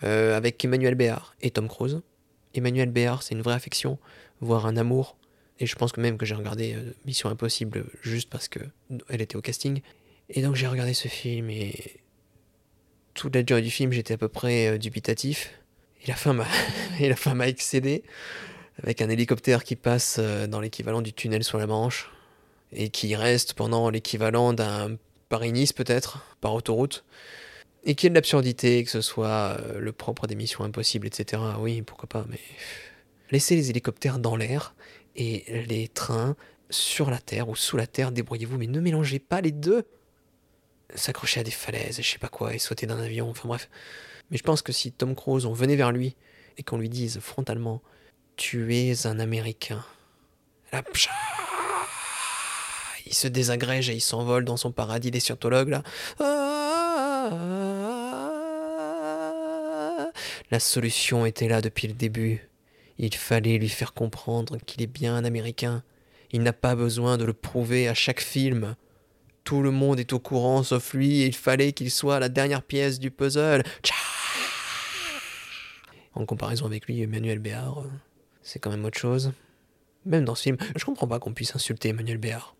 avec Emmanuel Béard et Tom Cruise. Emmanuel Béard, c'est une vraie affection, voire un amour. Et je pense que même que j'ai regardé Mission Impossible juste parce que elle était au casting. Et donc j'ai regardé ce film et toute la durée du film j'étais à peu près euh, dubitatif. Et la fin m'a, et la fin m'a excédé avec un hélicoptère qui passe euh, dans l'équivalent du tunnel sur la Manche et qui reste pendant l'équivalent d'un Paris-Nice peut-être par autoroute et qui est de l'absurdité que ce soit euh, le propre des missions impossibles etc. Oui pourquoi pas mais laissez les hélicoptères dans l'air et les trains sur la terre ou sous la terre débrouillez-vous mais ne mélangez pas les deux s'accrocher à des falaises, je sais pas quoi, et sauter d'un avion, enfin bref. Mais je pense que si Tom Cruise, on venait vers lui et qu'on lui dise frontalement Tu es un Américain. Là, il se désagrège et il s'envole dans son paradis des scientologues, là. La solution était là depuis le début. Il fallait lui faire comprendre qu'il est bien un Américain. Il n'a pas besoin de le prouver à chaque film. Tout le monde est au courant sauf lui, il fallait qu'il soit la dernière pièce du puzzle. En comparaison avec lui, Emmanuel Béard, euh, c'est quand même autre chose. même dans ce film, je comprends pas qu'on puisse insulter Emmanuel Béard.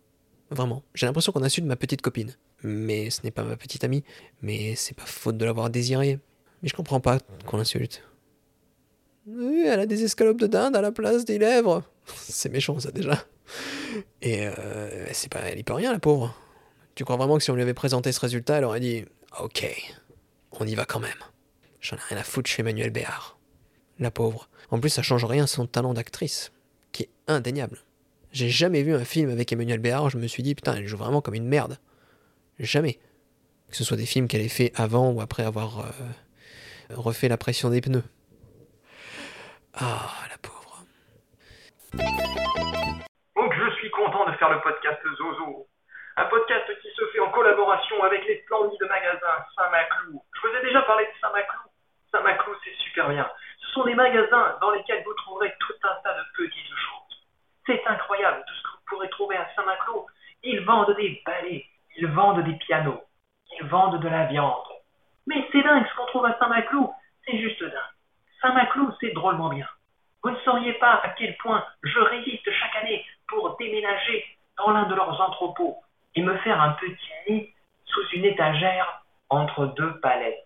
Vraiment, j'ai l'impression qu'on insulte ma petite copine. Mais ce n'est pas ma petite amie, mais c'est pas faute de l'avoir désirée. Mais je comprends pas qu'on l'insulte. Elle a des escalopes de dinde à la place des lèvres. C'est méchant ça déjà. Et euh, c'est pas, elle y peut rien la pauvre. Tu crois vraiment que si on lui avait présenté ce résultat, elle aurait dit Ok, on y va quand même. J'en ai rien à foutre chez Emmanuel Béard. La pauvre. En plus, ça change rien son talent d'actrice, qui est indéniable. J'ai jamais vu un film avec Emmanuel Béard, je me suis dit putain, elle joue vraiment comme une merde. Jamais. Que ce soit des films qu'elle ait fait avant ou après avoir euh, refait la pression des pneus. Ah, la pauvre. Donc je suis content de faire le podcast Zozo. Un podcast qui se fait en collaboration avec les splendides magasins Saint-Maclou. Je vous ai déjà parlé de Saint-Maclou. Saint-Maclou, c'est super bien. Ce sont des magasins dans lesquels vous trouverez tout un tas de petites choses. C'est incroyable tout ce que vous pourrez trouver à Saint-Maclou. Ils vendent des balais, ils vendent des pianos, ils vendent de la viande. Mais c'est dingue ce qu'on trouve à Saint-Maclou, c'est juste dingue. Saint-Maclou, c'est drôlement bien. Vous ne sauriez pas à quel point je résiste chaque année pour déménager dans l'un de leurs entrepôts et me faire un petit nid sous une étagère entre deux palettes.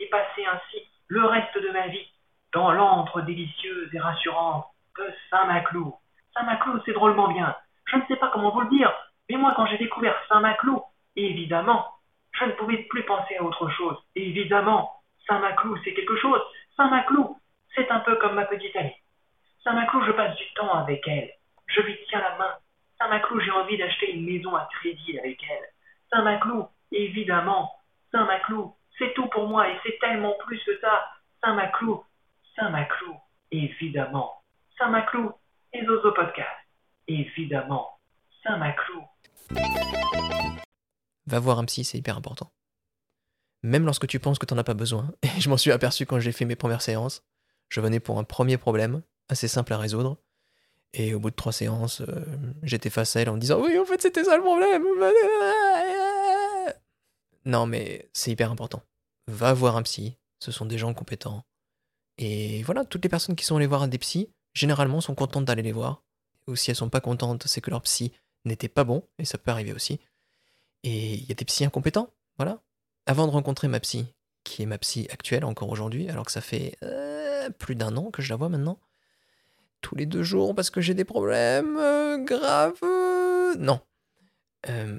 Et passer ainsi le reste de ma vie dans l'antre délicieuse et rassurante de Saint-Maclou. Saint-Maclou, c'est drôlement bien. Je ne sais pas comment vous le dire, mais moi, quand j'ai découvert Saint-Maclou, évidemment, je ne pouvais plus penser à autre chose. Évidemment, Saint-Maclou, c'est quelque chose. Saint-Maclou, c'est un peu comme ma petite amie. Saint-Maclou, je passe du temps avec elle. Je lui tiens la main. Saint-Maclou, j'ai envie d'acheter une maison à crédit avec elle. Saint-Maclou, évidemment. Saint-Maclou, c'est tout pour moi et c'est tellement plus que ça. Saint-Maclou, Saint-Maclou, évidemment. Saint-Maclou et Zozo Podcast, évidemment. Saint-Maclou. Va voir un psy, c'est hyper important. Même lorsque tu penses que t'en as pas besoin. Et je m'en suis aperçu quand j'ai fait mes premières séances. Je venais pour un premier problème, assez simple à résoudre. Et au bout de trois séances, euh, j'étais face à elle en me disant Oui, en fait, c'était ça le problème. Non, mais c'est hyper important. Va voir un psy. Ce sont des gens compétents. Et voilà, toutes les personnes qui sont allées voir des psys, généralement, sont contentes d'aller les voir. Ou si elles sont pas contentes, c'est que leur psy n'était pas bon, et ça peut arriver aussi. Et il y a des psys incompétents, voilà. Avant de rencontrer ma psy, qui est ma psy actuelle encore aujourd'hui, alors que ça fait euh, plus d'un an que je la vois maintenant, tous les deux jours parce que j'ai des problèmes euh, graves. euh, non. Euh,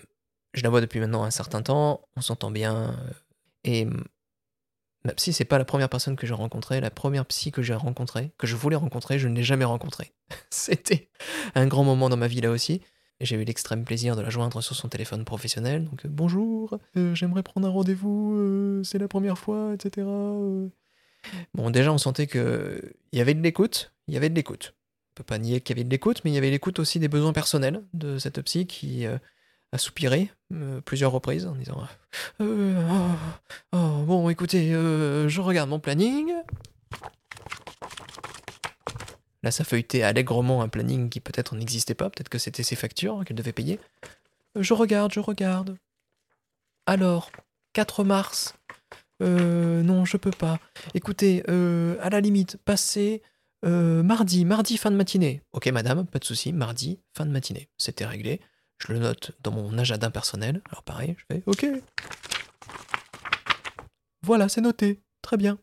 je la vois depuis maintenant un certain temps, on s'entend bien. et ma psy, c'est pas la première personne que j'ai rencontrée. La première psy que j'ai rencontrée, que je voulais rencontrer, je ne l'ai jamais rencontrée. C'était un grand moment dans ma vie là aussi. J'ai eu l'extrême plaisir de la joindre sur son téléphone professionnel. Donc, bonjour, j'aimerais prendre un rendez-vous, c'est la première fois, etc. Bon, déjà, on sentait que il y avait de l'écoute, il y avait de l'écoute. On peut pas nier qu'il y avait de l'écoute, mais il y avait l'écoute aussi des besoins personnels de cette psy qui euh, a soupiré euh, plusieurs reprises en disant Euh, oh, oh, Bon, écoutez, je regarde mon planning. Là, ça feuilletait allègrement un planning qui peut-être n'existait pas, peut-être que c'était ses factures qu'elle devait payer. Je regarde, je regarde. Alors, 4 mars. Euh, non, je peux pas. Écoutez, euh, à la limite, passez euh, mardi, mardi fin de matinée. Ok, madame, pas de souci, mardi fin de matinée. C'était réglé. Je le note dans mon agenda personnel. Alors pareil, je fais ok. Voilà, c'est noté. Très bien.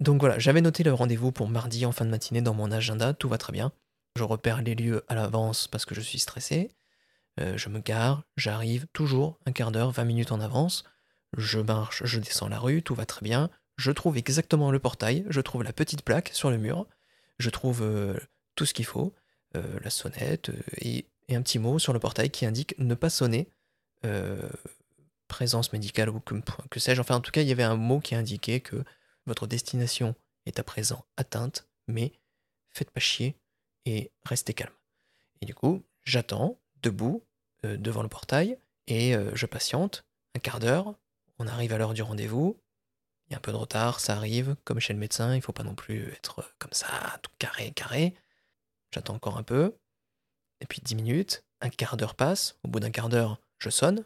Donc voilà, j'avais noté le rendez-vous pour mardi en fin de matinée dans mon agenda, tout va très bien. Je repère les lieux à l'avance parce que je suis stressé. Euh, je me gare, j'arrive toujours un quart d'heure, 20 minutes en avance. Je marche, je descends la rue, tout va très bien. Je trouve exactement le portail, je trouve la petite plaque sur le mur, je trouve euh, tout ce qu'il faut, euh, la sonnette euh, et, un petit mot sur le portail qui indique ne pas sonner, présence médicale ou que, que sais-je. Enfin, en tout cas, il y avait un mot qui indiquait que votre destination est à présent atteinte, mais faites pas chier et restez calme. Et du coup, j'attends, debout, devant le portail, et je patiente un quart d'heure. On arrive à l'heure du rendez-vous. Il y a un peu de retard, ça arrive, comme chez le médecin, il faut pas non plus être euh, comme ça, tout carré, carré. J'attends encore un peu. Et puis 10 minutes, un quart d'heure passe. Au bout d'un quart d'heure, je sonne.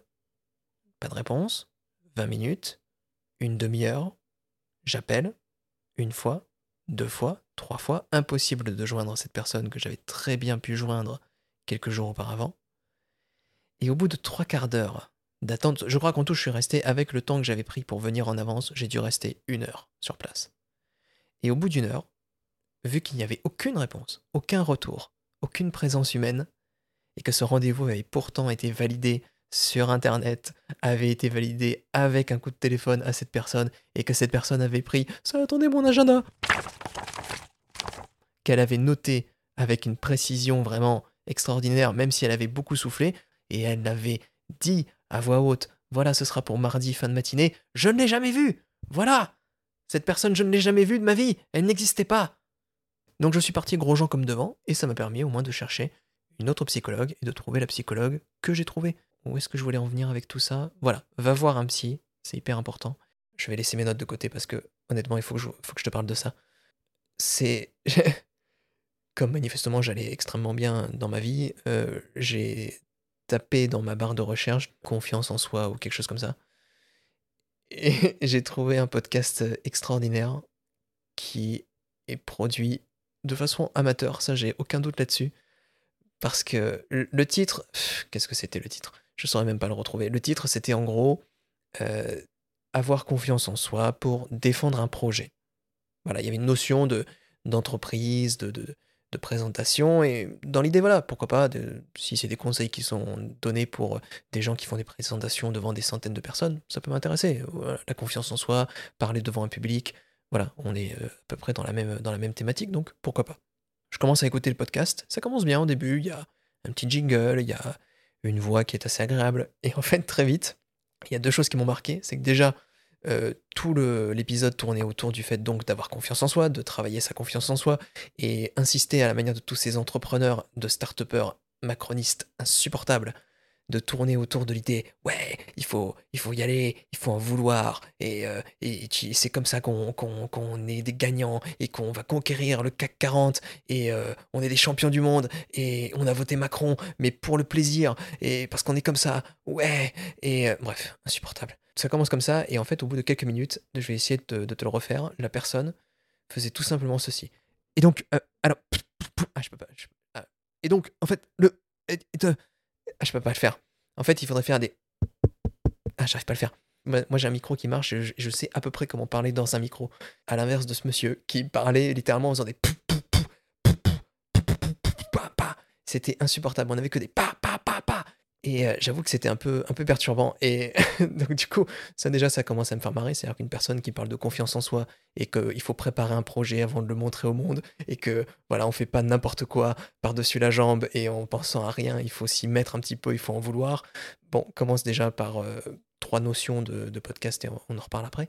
Pas de réponse. 20 minutes, une demi-heure, J'appelle une fois, deux fois, trois fois. Impossible de joindre cette personne que j'avais très bien pu joindre quelques jours auparavant. Et au bout de trois quarts d'heure d'attente, je crois qu'en tout, je suis resté avec le temps que j'avais pris pour venir en avance, j'ai dû rester une heure sur place. Et au bout d'une heure, vu qu'il n'y avait aucune réponse, aucun retour, aucune présence humaine, et que ce rendez-vous avait pourtant été validé sur Internet, avait été validé avec un coup de téléphone à cette personne, et que cette personne avait pris ça attendez mon agenda qu'elle avait noté avec une précision vraiment extraordinaire, même si elle avait beaucoup soufflé, et elle l'avait dit à voix haute voilà, ce sera pour mardi fin de matinée, je ne l'ai jamais vue Voilà Cette personne, je ne l'ai jamais vue de ma vie, elle n'existait pas Donc je suis parti gros gens comme devant, et ça m'a permis au moins de chercher une autre psychologue et de trouver la psychologue que j'ai trouvée. Où est-ce que je voulais en venir avec tout ça? Voilà, va voir un psy, c'est hyper important. Je vais laisser mes notes de côté parce que honnêtement, il faut que je, faut que je te parle de ça. C'est. Comme manifestement j'allais extrêmement bien dans ma vie, euh, j'ai tapé dans ma barre de recherche confiance en soi ou quelque chose comme ça. Et j'ai trouvé un podcast extraordinaire qui est produit de façon amateur, ça j'ai aucun doute là-dessus. Parce que le titre, qu'est-ce que c'était le titre? Je saurais même pas le retrouver. Le titre, c'était en gros euh, avoir confiance en soi pour défendre un projet. Voilà, il y avait une notion de d'entreprise, de, de, de, présentation, et dans l'idée, voilà, pourquoi pas, de, si c'est des conseils qui sont donnés pour des gens qui font des présentations devant des centaines de personnes, ça peut m'intéresser. la confiance en soi, parler devant un public, voilà, on est euh, à peu près dans la même, dans la même thématique, donc pourquoi pas. Je commence à écouter le podcast. Ça commence bien au début. Il y a un petit jingle, il y a une voix qui est assez agréable. Et en fait, très vite, il y a deux choses qui m'ont marqué. C'est que déjà, euh, tout l'épisode tournait autour du fait donc d'avoir confiance en soi, de travailler sa confiance en soi et insister à la manière de tous ces entrepreneurs, de start-upers macronistes insupportables de tourner autour de l'idée ouais il faut il faut y aller il faut en vouloir et, euh, et c'est comme ça qu'on est des gagnants et qu'on va conquérir le CAC 40 et euh, on est des champions du monde et on a voté Macron mais pour le plaisir et parce qu'on est comme ça ouais et bref insupportable ça commence comme ça et en fait au bout de quelques minutes je vais essayer de, te le refaire la personne faisait tout simplement ceci et donc alors ah, je peux pas ah, et donc en fait le ah, je peux pas le faire. En fait, il faudrait faire des. Ah, j'arrive pas à le faire. Moi, j'ai un micro qui marche et je, sais à peu près comment parler dans un micro. À l'inverse de ce monsieur qui parlait littéralement en faisant des. C'était insupportable. On avait que des. Et euh, j'avoue que c'était un peu, un peu perturbant. Et donc, du coup, ça déjà, ça commence à me faire marrer. C'est-à-dire qu'une personne qui parle de confiance en soi et qu'il faut préparer un projet avant de le montrer au monde et que, voilà, on fait pas n'importe quoi par-dessus la jambe et en pensant à rien, il faut s'y mettre un petit peu, il faut en vouloir. Bon, commence déjà par euh, trois notions de, podcast et on, en reparle après.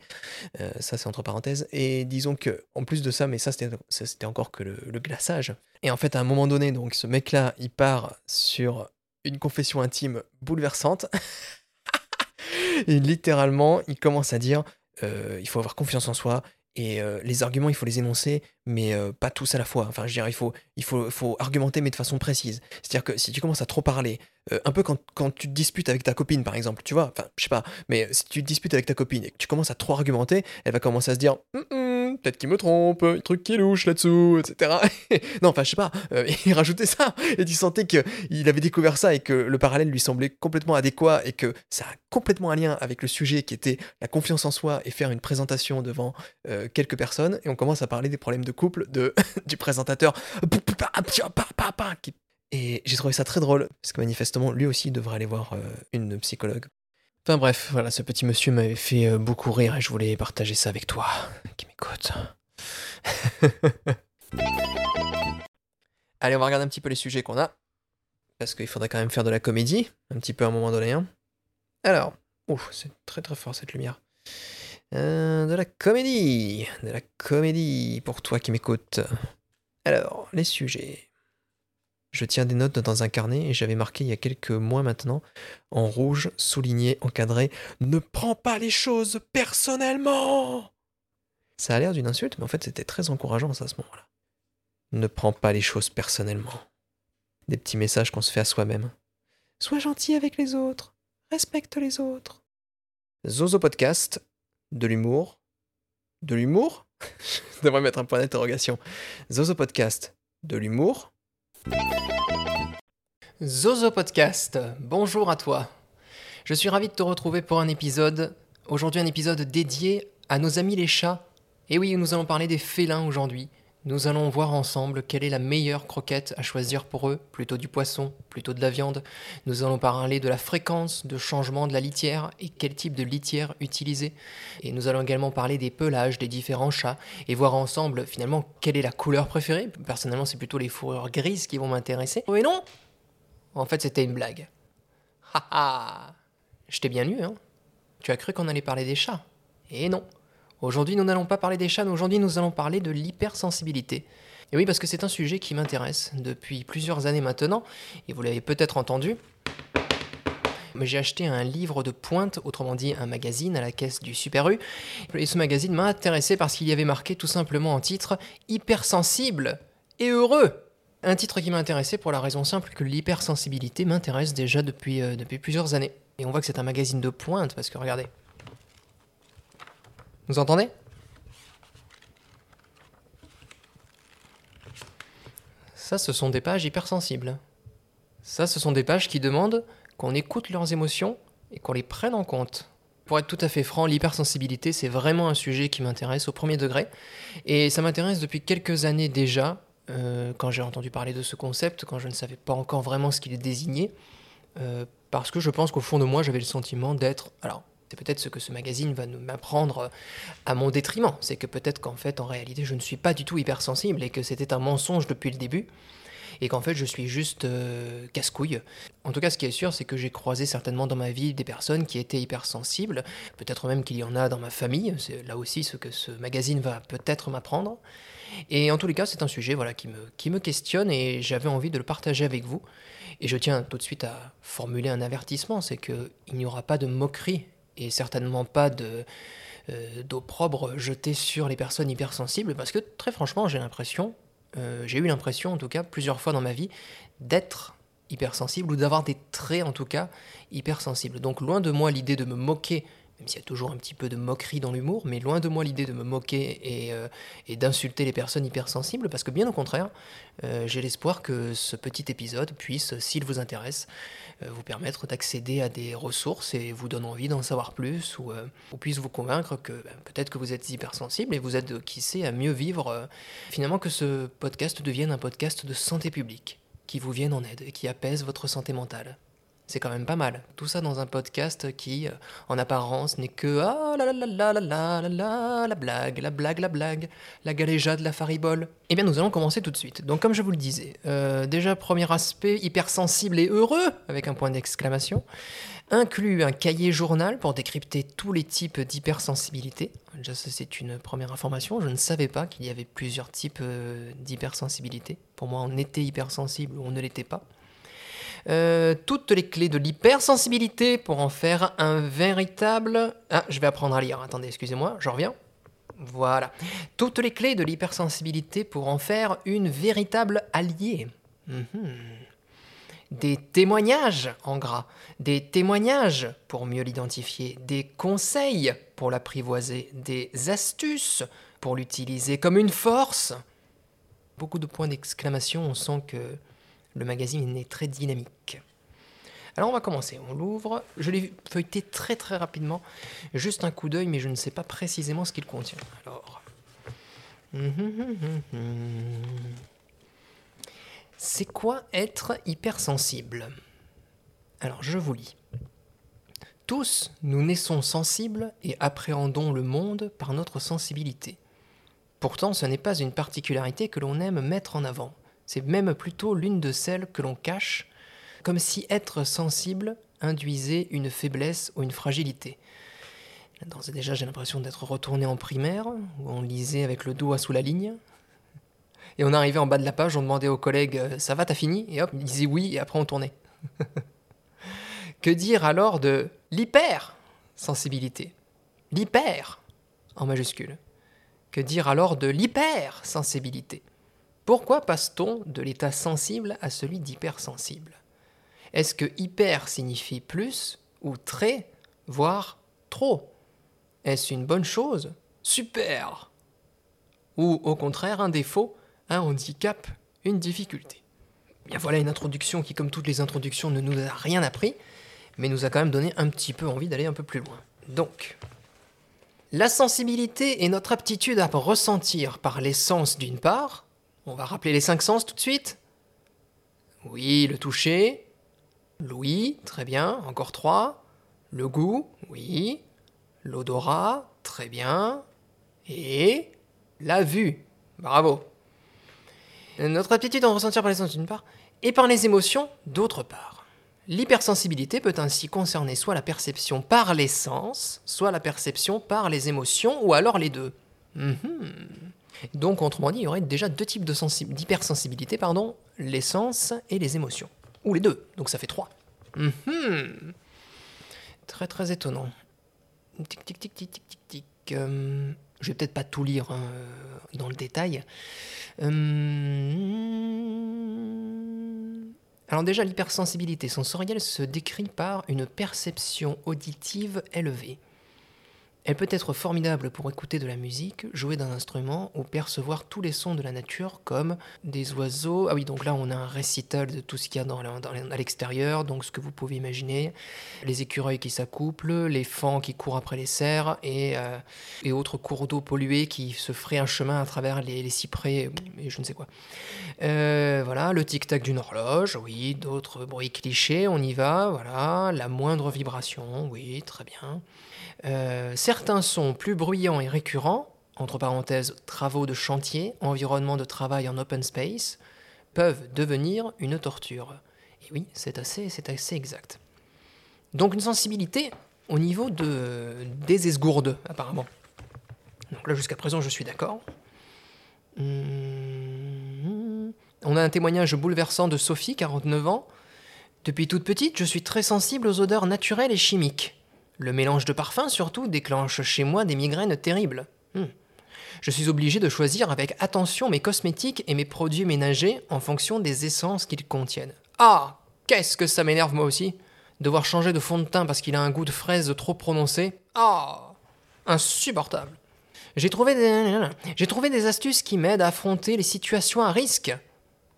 Euh, ça, c'est entre parenthèses. Et disons que, en plus de ça, mais ça, c'était encore que le, le glaçage. Et en fait, à un moment donné, donc, ce mec-là, il part sur une confession intime bouleversante. et littéralement, il commence à dire euh, il faut avoir confiance en soi et euh, les arguments, il faut les énoncer, mais euh, pas tous à la fois. Enfin, je dirais, il faut, il faut, faut argumenter, mais de façon précise. C'est-à-dire que si tu commences à trop parler, un peu quand, quand, tu te disputes avec ta copine, par exemple, tu vois, enfin, je sais pas, mais si tu te disputes avec ta copine et que tu commences à trop argumenter, elle va commencer à se dire peut-être qu'il me trompe, un truc qui est louche là-dessous, etc. non, enfin, je sais pas, euh, il rajoutait ça, et tu sentais qu'il avait découvert ça et que le parallèle lui semblait complètement adéquat et que ça a complètement un lien avec le sujet qui était la confiance en soi et faire une présentation devant euh, quelques personnes, et on commence à parler des problèmes de couple de, du présentateur. Et j'ai trouvé ça très drôle, parce que manifestement, lui aussi devrait aller voir euh, une psychologue. Enfin bref, voilà, ce petit monsieur m'avait fait euh, beaucoup rire et je voulais partager ça avec toi, qui m'écoute. Allez, on va regarder un petit peu les sujets qu'on a. Parce qu'il faudrait quand même faire de la comédie, un petit peu à un moment donné. Hein. Alors, ouf, c'est très très fort cette lumière. Euh, de la comédie, de la comédie pour toi qui m'écoutes. Alors, les sujets. Je tiens des notes dans un carnet et j'avais marqué il y a quelques mois maintenant, en rouge, souligné, encadré Ne prends pas les choses personnellement Ça a l'air d'une insulte, mais en fait c'était très encourageant à ce moment-là. Ne prends pas les choses personnellement. Des petits messages qu'on se fait à soi-même. Sois gentil avec les autres. Respecte les autres. Zozo Podcast, de l'humour. De l'humour? Je devrais mettre un point d'interrogation. Zozo Podcast, de l'humour Zozo Podcast, bonjour à toi. Je suis ravi de te retrouver pour un épisode, aujourd'hui un épisode dédié à nos amis les chats. Et oui, nous allons parler des félins aujourd'hui. Nous allons voir ensemble quelle est la meilleure croquette à choisir pour eux, plutôt du poisson, plutôt de la viande. Nous allons parler de la fréquence de changement de la litière et quel type de litière utiliser. Et nous allons également parler des pelages des différents chats et voir ensemble finalement quelle est la couleur préférée. Personnellement, c'est plutôt les fourrures grises qui vont m'intéresser. Oh et non En fait, c'était une blague. Haha Je t'ai bien lu, hein Tu as cru qu'on allait parler des chats? Et non Aujourd'hui, nous n'allons pas parler des chats, aujourd'hui, nous allons parler de l'hypersensibilité. Et oui, parce que c'est un sujet qui m'intéresse depuis plusieurs années maintenant, et vous l'avez peut-être entendu. J'ai acheté un livre de pointe, autrement dit un magazine à la caisse du Super U. Et ce magazine m'a intéressé parce qu'il y avait marqué tout simplement en titre Hypersensible et heureux. Un titre qui m'a intéressé pour la raison simple que l'hypersensibilité m'intéresse déjà depuis, euh, depuis plusieurs années. Et on voit que c'est un magazine de pointe parce que regardez, vous entendez? Ça, ce sont des pages hypersensibles. Ça, ce sont des pages qui demandent qu'on écoute leurs émotions et qu'on les prenne en compte. Pour être tout à fait franc, l'hypersensibilité, c'est vraiment un sujet qui m'intéresse au premier degré. Et ça m'intéresse depuis quelques années déjà, euh, quand j'ai entendu parler de ce concept, quand je ne savais pas encore vraiment ce qu'il désignait. Euh, parce que je pense qu'au fond de moi, j'avais le sentiment d'être... c'est peut-être ce que ce magazine va m'apprendre euh, à mon détriment. C'est que peut-être qu'en fait, en réalité, je ne suis pas du tout hypersensible et que c'était un mensonge depuis le début. Et qu'en fait, je suis juste euh, casse-couille. En tout cas, ce qui est sûr, c'est que j'ai croisé certainement dans ma vie des personnes qui étaient hypersensibles. Peut-être même qu'il y en a dans ma famille. C'est là aussi ce que ce magazine va peut-être m'apprendre. Et en tous les cas, c'est un sujet voilà, qui, me, qui me questionne et j'avais envie de le partager avec vous. Et je tiens tout de suite à formuler un avertissement, c'est qu'il n'y aura pas de moquerie et certainement pas de euh, d'opprobre jeté sur les personnes hypersensibles parce que très franchement j'ai l'impression euh, j'ai eu l'impression en tout cas plusieurs fois dans ma vie d'être hypersensible ou d'avoir des traits en tout cas hypersensibles. Donc loin de moi l'idée de me moquer même s'il y a toujours un petit peu de moquerie dans l'humour, mais loin de moi l'idée de me moquer et, euh, d'insulter les personnes hypersensibles, parce que bien au contraire, euh, j'ai l'espoir que ce petit épisode puisse, s'il vous intéresse, euh, vous permettre d'accéder à des ressources et vous donne envie d'en savoir plus, ou, puisse vous convaincre que ben, peut-être que vous êtes hypersensible et vous êtes, qui sait, à mieux vivre, finalement que ce podcast devienne un podcast de santé publique, qui vous vienne en aide et qui apaise votre santé mentale. C'est quand même pas mal. Tout ça dans un podcast qui, euh, en apparence, n'est que ah la la la la la la la la blague, la blague, la blague, la galéjade, la faribole. Eh bien, nous allons commencer tout de suite. Donc, comme je vous le disais, euh, déjà premier aspect hypersensible et heureux avec un point d'exclamation inclut un cahier journal pour décrypter tous les types d'hypersensibilité. Déjà, c'est une première information. Je ne savais pas qu'il y avait plusieurs types euh, d'hypersensibilité. Pour moi, on était hypersensible ou on ne l'était pas. Euh, toutes les clés de l'hypersensibilité pour en faire un véritable... Ah, je vais apprendre à lire. Attendez, excusez-moi, je reviens. Voilà. Toutes les clés de l'hypersensibilité pour en faire une véritable alliée. Mhm. Des témoignages en gras, des témoignages pour mieux l'identifier, des conseils pour l'apprivoiser, des astuces pour l'utiliser comme une force. Beaucoup de points d'exclamation, on sent que le magazine est très dynamique. Alors on va commencer, on l'ouvre. Je l'ai feuilleté très très rapidement, juste un coup d'œil, mais je ne sais pas précisément ce qu'il contient. Alors. C'est quoi être hypersensible? Alors je vous lis. Tous, nous naissons sensibles et appréhendons le monde par notre sensibilité. Pourtant, ce n'est pas une particularité que l'on aime mettre en avant. C'est même plutôt l'une de celles que l'on cache, comme si être sensible induisait une faiblesse ou une fragilité. déjà, j'ai l'impression d'être retourné en primaire, où on lisait avec le doigt sous la ligne. Et on arrivait en bas de la page, on demandait aux collègues euh, Ça va, t'as fini? Et hop, ils disaient oui, et après on tournait. que dire alors de l'hyper-sensibilité? L'hyper en majuscule. Que dire alors de l'hyper-sensibilité? Pourquoi passe-t-on de l'état sensible à celui d'hypersensible? Est-ce que hyper signifie plus ou très, voire trop? Est-ce une bonne chose? Super ou au contraire un défaut, un handicap, une difficulté? Bien voilà une introduction qui, comme toutes les introductions, ne nous a rien appris, mais nous a quand même donné un petit peu envie d'aller un peu plus loin. Donc, la sensibilité est notre aptitude à ressentir par les sens d'une part. On va rappeler les cinq sens tout de suite. Oui, le toucher. L'ouïe, très bien. Encore trois. Le goût, oui. L'odorat, très bien. Et la vue. Bravo. Notre aptitude à ressentir par les sens d'une part, et par les émotions d'autre part. L'hypersensibilité peut ainsi concerner soit la perception par les sens, soit la perception par les émotions, ou alors les deux. Mhm. Donc, autrement dit, il y aurait déjà deux types d'hypersensibilité, pardon, les sens et les émotions. Ou les deux, donc ça fait trois. Mhm. Très très étonnant. Tic tic tic tic tic tic. Euh, je vais peut-être pas tout lire hein, dans le détail. Euh, alors déjà, l'hypersensibilité sensorielle se décrit par une perception auditive élevée. Elle peut être formidable pour écouter de la musique, jouer d'un instrument ou percevoir tous les sons de la nature comme des oiseaux. Ah oui, donc là on a un récital de tout ce qu'il y a dans, à l'extérieur, donc ce que vous pouvez imaginer. Les écureuils qui s'accouplent, les fans qui courent après les cerfs et, euh, et autres cours d'eau pollués qui se feraient un chemin à travers les, cyprès et je ne sais quoi. Euh, voilà, le tic-tac d'une horloge, oui, d'autres bruits clichés, on y va, voilà, la moindre vibration, oui, très bien. Euh, certains sons plus bruyants et récurrents, entre parenthèses travaux de chantier, environnement de travail en open space, peuvent devenir une torture. Et oui, c'est assez, exact. Donc une sensibilité au niveau de, des esgourdes, apparemment. Donc là, jusqu'à présent, je suis d'accord. Hmm. On a un témoignage bouleversant de Sophie, 49 ans. Depuis toute petite, je suis très sensible aux odeurs naturelles et chimiques. Le mélange de parfums, surtout, déclenche chez moi des migraines terribles. Hmm. Je suis obligé de choisir avec attention mes cosmétiques et mes produits ménagers en fonction des essences qu'ils contiennent. Ah Qu'est-ce que ça m'énerve moi aussi Devoir changer de fond de teint parce qu'il a un goût de fraise trop prononcé. Ah Insupportable. J'ai trouvé, des... Trouvé des astuces qui m'aident à affronter les situations à risque,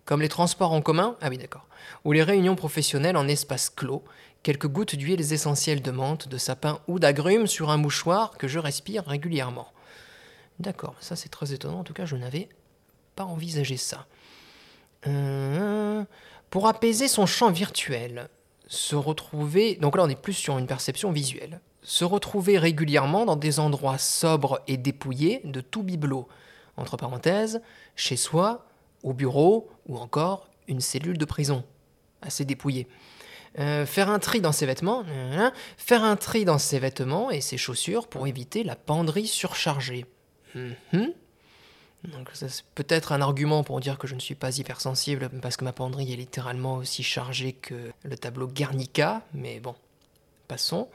comme les transports en commun, ah oui d'accord, ou les réunions professionnelles en espace clos, quelques gouttes d'huiles essentielles de menthe, de sapin ou d'agrumes sur un mouchoir que je respire régulièrement. D'accord, ça c'est très étonnant, en tout cas je n'avais pas envisagé ça. Euh, pour apaiser son champ virtuel, se retrouver, donc là on est plus sur une perception visuelle, se retrouver régulièrement dans des endroits sobres et dépouillés de tout bibelot, entre parenthèses, chez soi, au bureau ou encore une cellule de prison, assez dépouillée. Euh, faire un tri dans ses vêtements, faire un tri dans ses vêtements et ses chaussures pour éviter la penderie surchargée. Mhm. Donc c'est peut-être un argument pour dire que je ne suis pas hypersensible parce que ma penderie est littéralement aussi chargée que le tableau Guernica, mais bon, passons.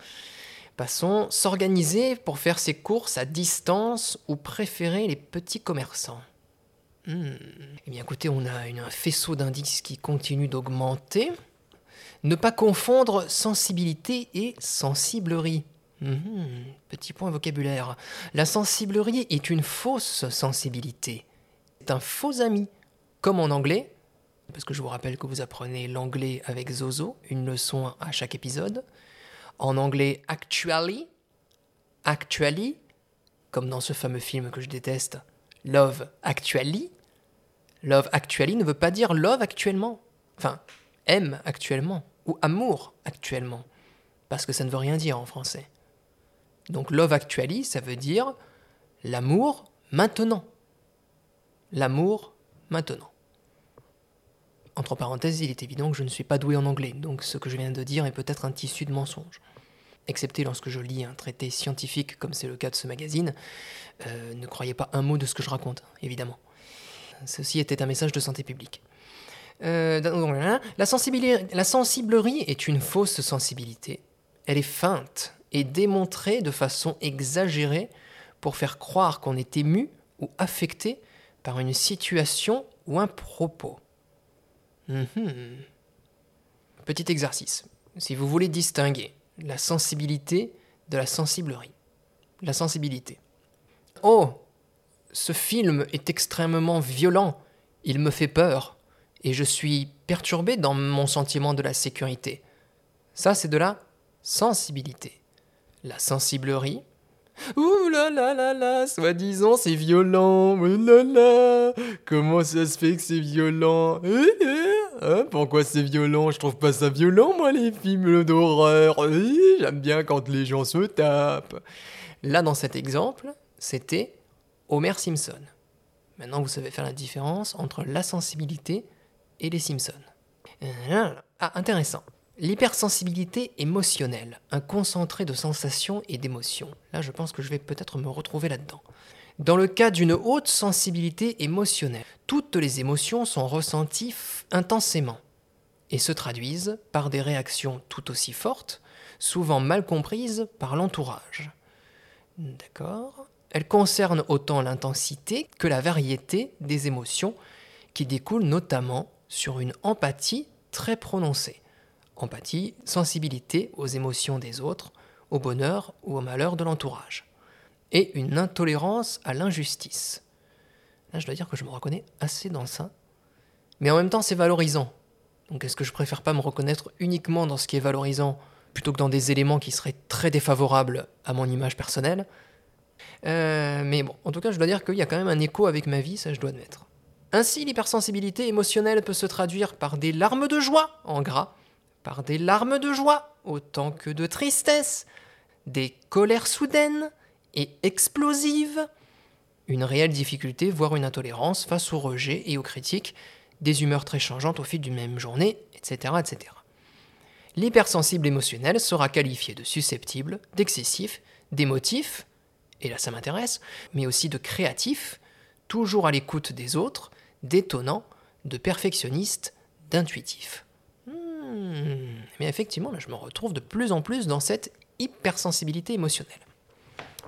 Passons, s'organiser pour faire ses courses à distance ou préférer les petits commerçants. Hmm. Eh bien écoutez, on a un faisceau d'indices qui continue d'augmenter. Ne pas confondre sensibilité et sensiblerie. Mhm, petit point vocabulaire. La sensiblerie est une fausse sensibilité. C'est un faux ami. Comme en anglais, parce que je vous rappelle que vous apprenez l'anglais avec Zozo, une leçon à chaque épisode. En anglais, actually, actually, comme dans ce fameux film que je déteste, Love Actually. Love Actually ne veut pas dire love actuellement. Enfin, aime actuellement ou amour actuellement, parce que ça ne veut rien dire en français. Donc love actually, ça veut dire l'amour maintenant. L'amour maintenant. Entre parenthèses, il est évident que je ne suis pas doué en anglais, donc ce que je viens de dire est peut-être un tissu de mensonge. Excepté lorsque je lis un traité scientifique, comme c'est le cas de ce magazine, euh, ne croyez pas un mot de ce que je raconte, évidemment. Ceci était un message de santé publique. Euh, la, sensiblerie est une fausse sensibilité. Elle est feinte et démontrée de façon exagérée pour faire croire qu'on est ému ou affecté par une situation ou un propos. Mhm. Petit exercice. Si vous voulez distinguer la sensibilité de la sensiblerie. La sensibilité. Oh, ce film est extrêmement violent, il me fait peur, et je suis perturbé dans mon sentiment de la sécurité. Ça, c'est de la sensibilité. La sensiblerie. Ouh là là là là, soi-disant c'est violent, ouh là là, comment ça se fait que c'est violent? Eh, hein, Pourquoi c'est violent? Je trouve pas ça violent, moi, les films d'horreur. Eh, J'aime bien quand les gens se tapent. Là, dans cet exemple, c'était Homer Simpson. Maintenant, vous savez faire la différence entre la sensibilité les Simpsons. Ah, intéressant. L'hypersensibilité émotionnelle, un concentré de sensations et d'émotions. Là, je pense que je vais peut-être me retrouver là-dedans. Dans le cas d'une haute sensibilité émotionnelle, toutes les émotions sont ressenties intensément et se traduisent par des réactions tout aussi fortes, souvent mal comprises par l'entourage. D'accord Elles concernent autant l'intensité que la variété des émotions qui découlent notamment sur une empathie très prononcée. Empathie, sensibilité aux émotions des autres, au bonheur ou au malheur de l'entourage. Et une intolérance à l'injustice. Là, je dois dire que je me reconnais assez dans ça. Mais en même temps, c'est valorisant. Donc est-ce que je préfère pas me reconnaître uniquement dans ce qui est valorisant plutôt que dans des éléments qui seraient très défavorables à mon image personnelle? Euh, Mais bon, en tout cas, je dois dire qu'il y a quand même un écho avec ma vie, ça je dois admettre. Ainsi, l'hypersensibilité émotionnelle peut se traduire par des larmes de joie, en gras, par des larmes de joie, autant que de tristesse, des colères soudaines et explosives, une réelle difficulté, voire une intolérance face au rejet et aux critiques, des humeurs très changeantes au fil d'une même journée, etc. etc. L'hypersensible émotionnel sera qualifié de susceptible, d'excessif, d'émotif, et là ça m'intéresse, mais aussi de créatif, toujours à l'écoute des autres, d'étonnant, de perfectionniste, d'intuitif. Hmm, Mais effectivement, là, je me retrouve de plus en plus dans cette hypersensibilité émotionnelle.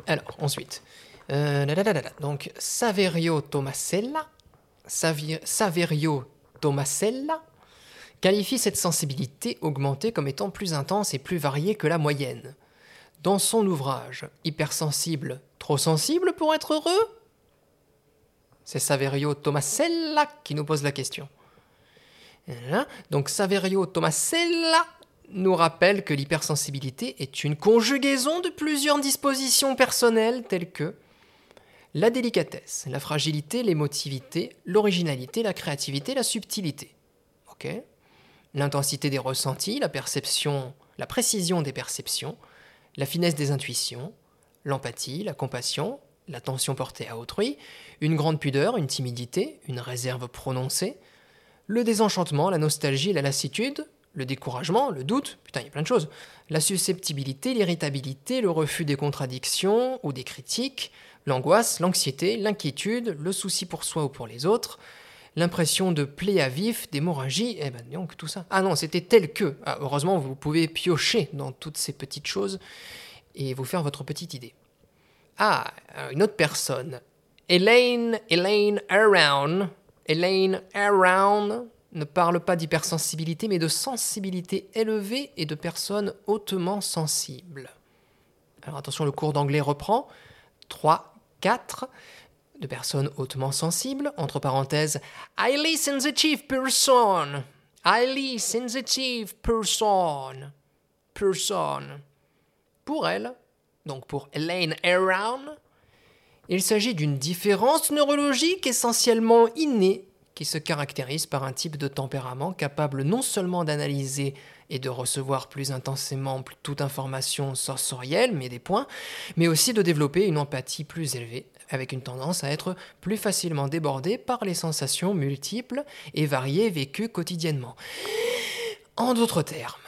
Alors, ensuite, euh, donc Saverio Tomasella, Saverio Tomasella qualifie cette sensibilité augmentée comme étant plus intense et plus variée que la moyenne. Dans son ouvrage Hypersensible, trop sensible pour être heureux C'est Saverio Tomasella qui nous pose la question. Voilà. Donc Saverio Tomasella nous rappelle que l'hypersensibilité est une conjugaison de plusieurs dispositions personnelles telles que la délicatesse, la fragilité, l'émotivité, l'originalité, la créativité, la subtilité. L'intensité des ressentis, la perception, la précision des perceptions, la finesse des intuitions, l'empathie, la compassion, l'attention portée à autrui, une grande pudeur, une timidité, une réserve prononcée, le désenchantement, la nostalgie, la lassitude, le découragement, le doute, putain, il y a plein de choses, la susceptibilité, l'irritabilité, le refus des contradictions ou des critiques, l'angoisse, l'anxiété, l'inquiétude, le souci pour soi ou pour les autres, l'impression de plaie à vif, d'hémorragie, eh ben donc tout ça. Ah non, c'était tel que. Ah, heureusement, vous pouvez piocher dans toutes ces petites choses et vous faire votre petite idée. Ah, une autre personne. Elaine, Elaine Around. Elaine Around ne parle pas d'hypersensibilité, mais de sensibilité élevée et de personnes hautement sensibles. Alors attention, le cours d'anglais reprend. 3, 4 de personnes hautement sensibles, entre parenthèses, highly sensitive person, highly sensitive person, person. Pour elle, donc pour Elaine Around, il s'agit d'une différence neurologique essentiellement innée qui se caractérise par un type de tempérament capable non seulement d'analyser et de recevoir plus intensément toute information sensorielle, mais des points, mais aussi de développer une empathie plus élevée, avec une tendance à être plus facilement débordée par les sensations multiples et variées vécues quotidiennement. En d'autres termes,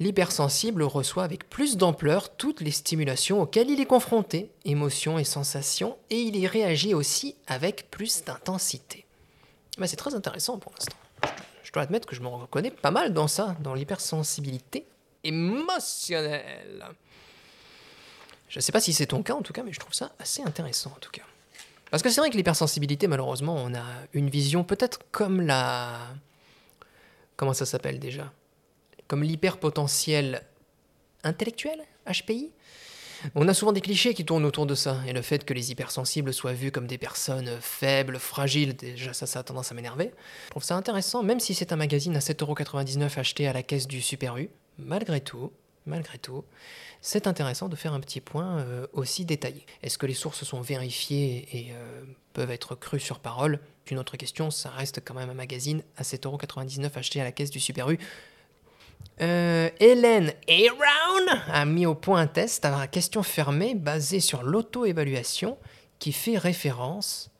l'hypersensible reçoit avec plus d'ampleur toutes les stimulations auxquelles il est confronté, émotions et sensations, et il y réagit aussi avec plus d'intensité. C'est très intéressant pour l'instant. Je dois admettre que je me reconnais pas mal dans ça, dans l'hypersensibilité émotionnelle. Je ne sais pas si c'est ton cas en tout cas, mais je trouve ça assez intéressant en tout cas. Parce que c'est vrai que l'hypersensibilité, malheureusement, on a une vision peut-être comme la... Comment ça s'appelle déjà? Comme l'hyperpotentiel intellectuel, HPI On a souvent des clichés qui tournent autour de ça, et le fait que les hypersensibles soient vus comme des personnes faibles, fragiles, déjà ça, a tendance à m'énerver. Je trouve ça intéressant, même si c'est un magazine à 7,99€ acheté à la caisse du Super U, malgré tout, malgré tout, c'est intéressant de faire un petit point euh, aussi détaillé. Est-ce que les sources sont vérifiées et euh, peuvent être crues sur parole? Une autre question, ça reste quand même un magazine à 7,99€ acheté à la caisse du Super U. Euh, Hélène Around a mis au point un test à question fermée basé sur l'auto-évaluation qui fait référence,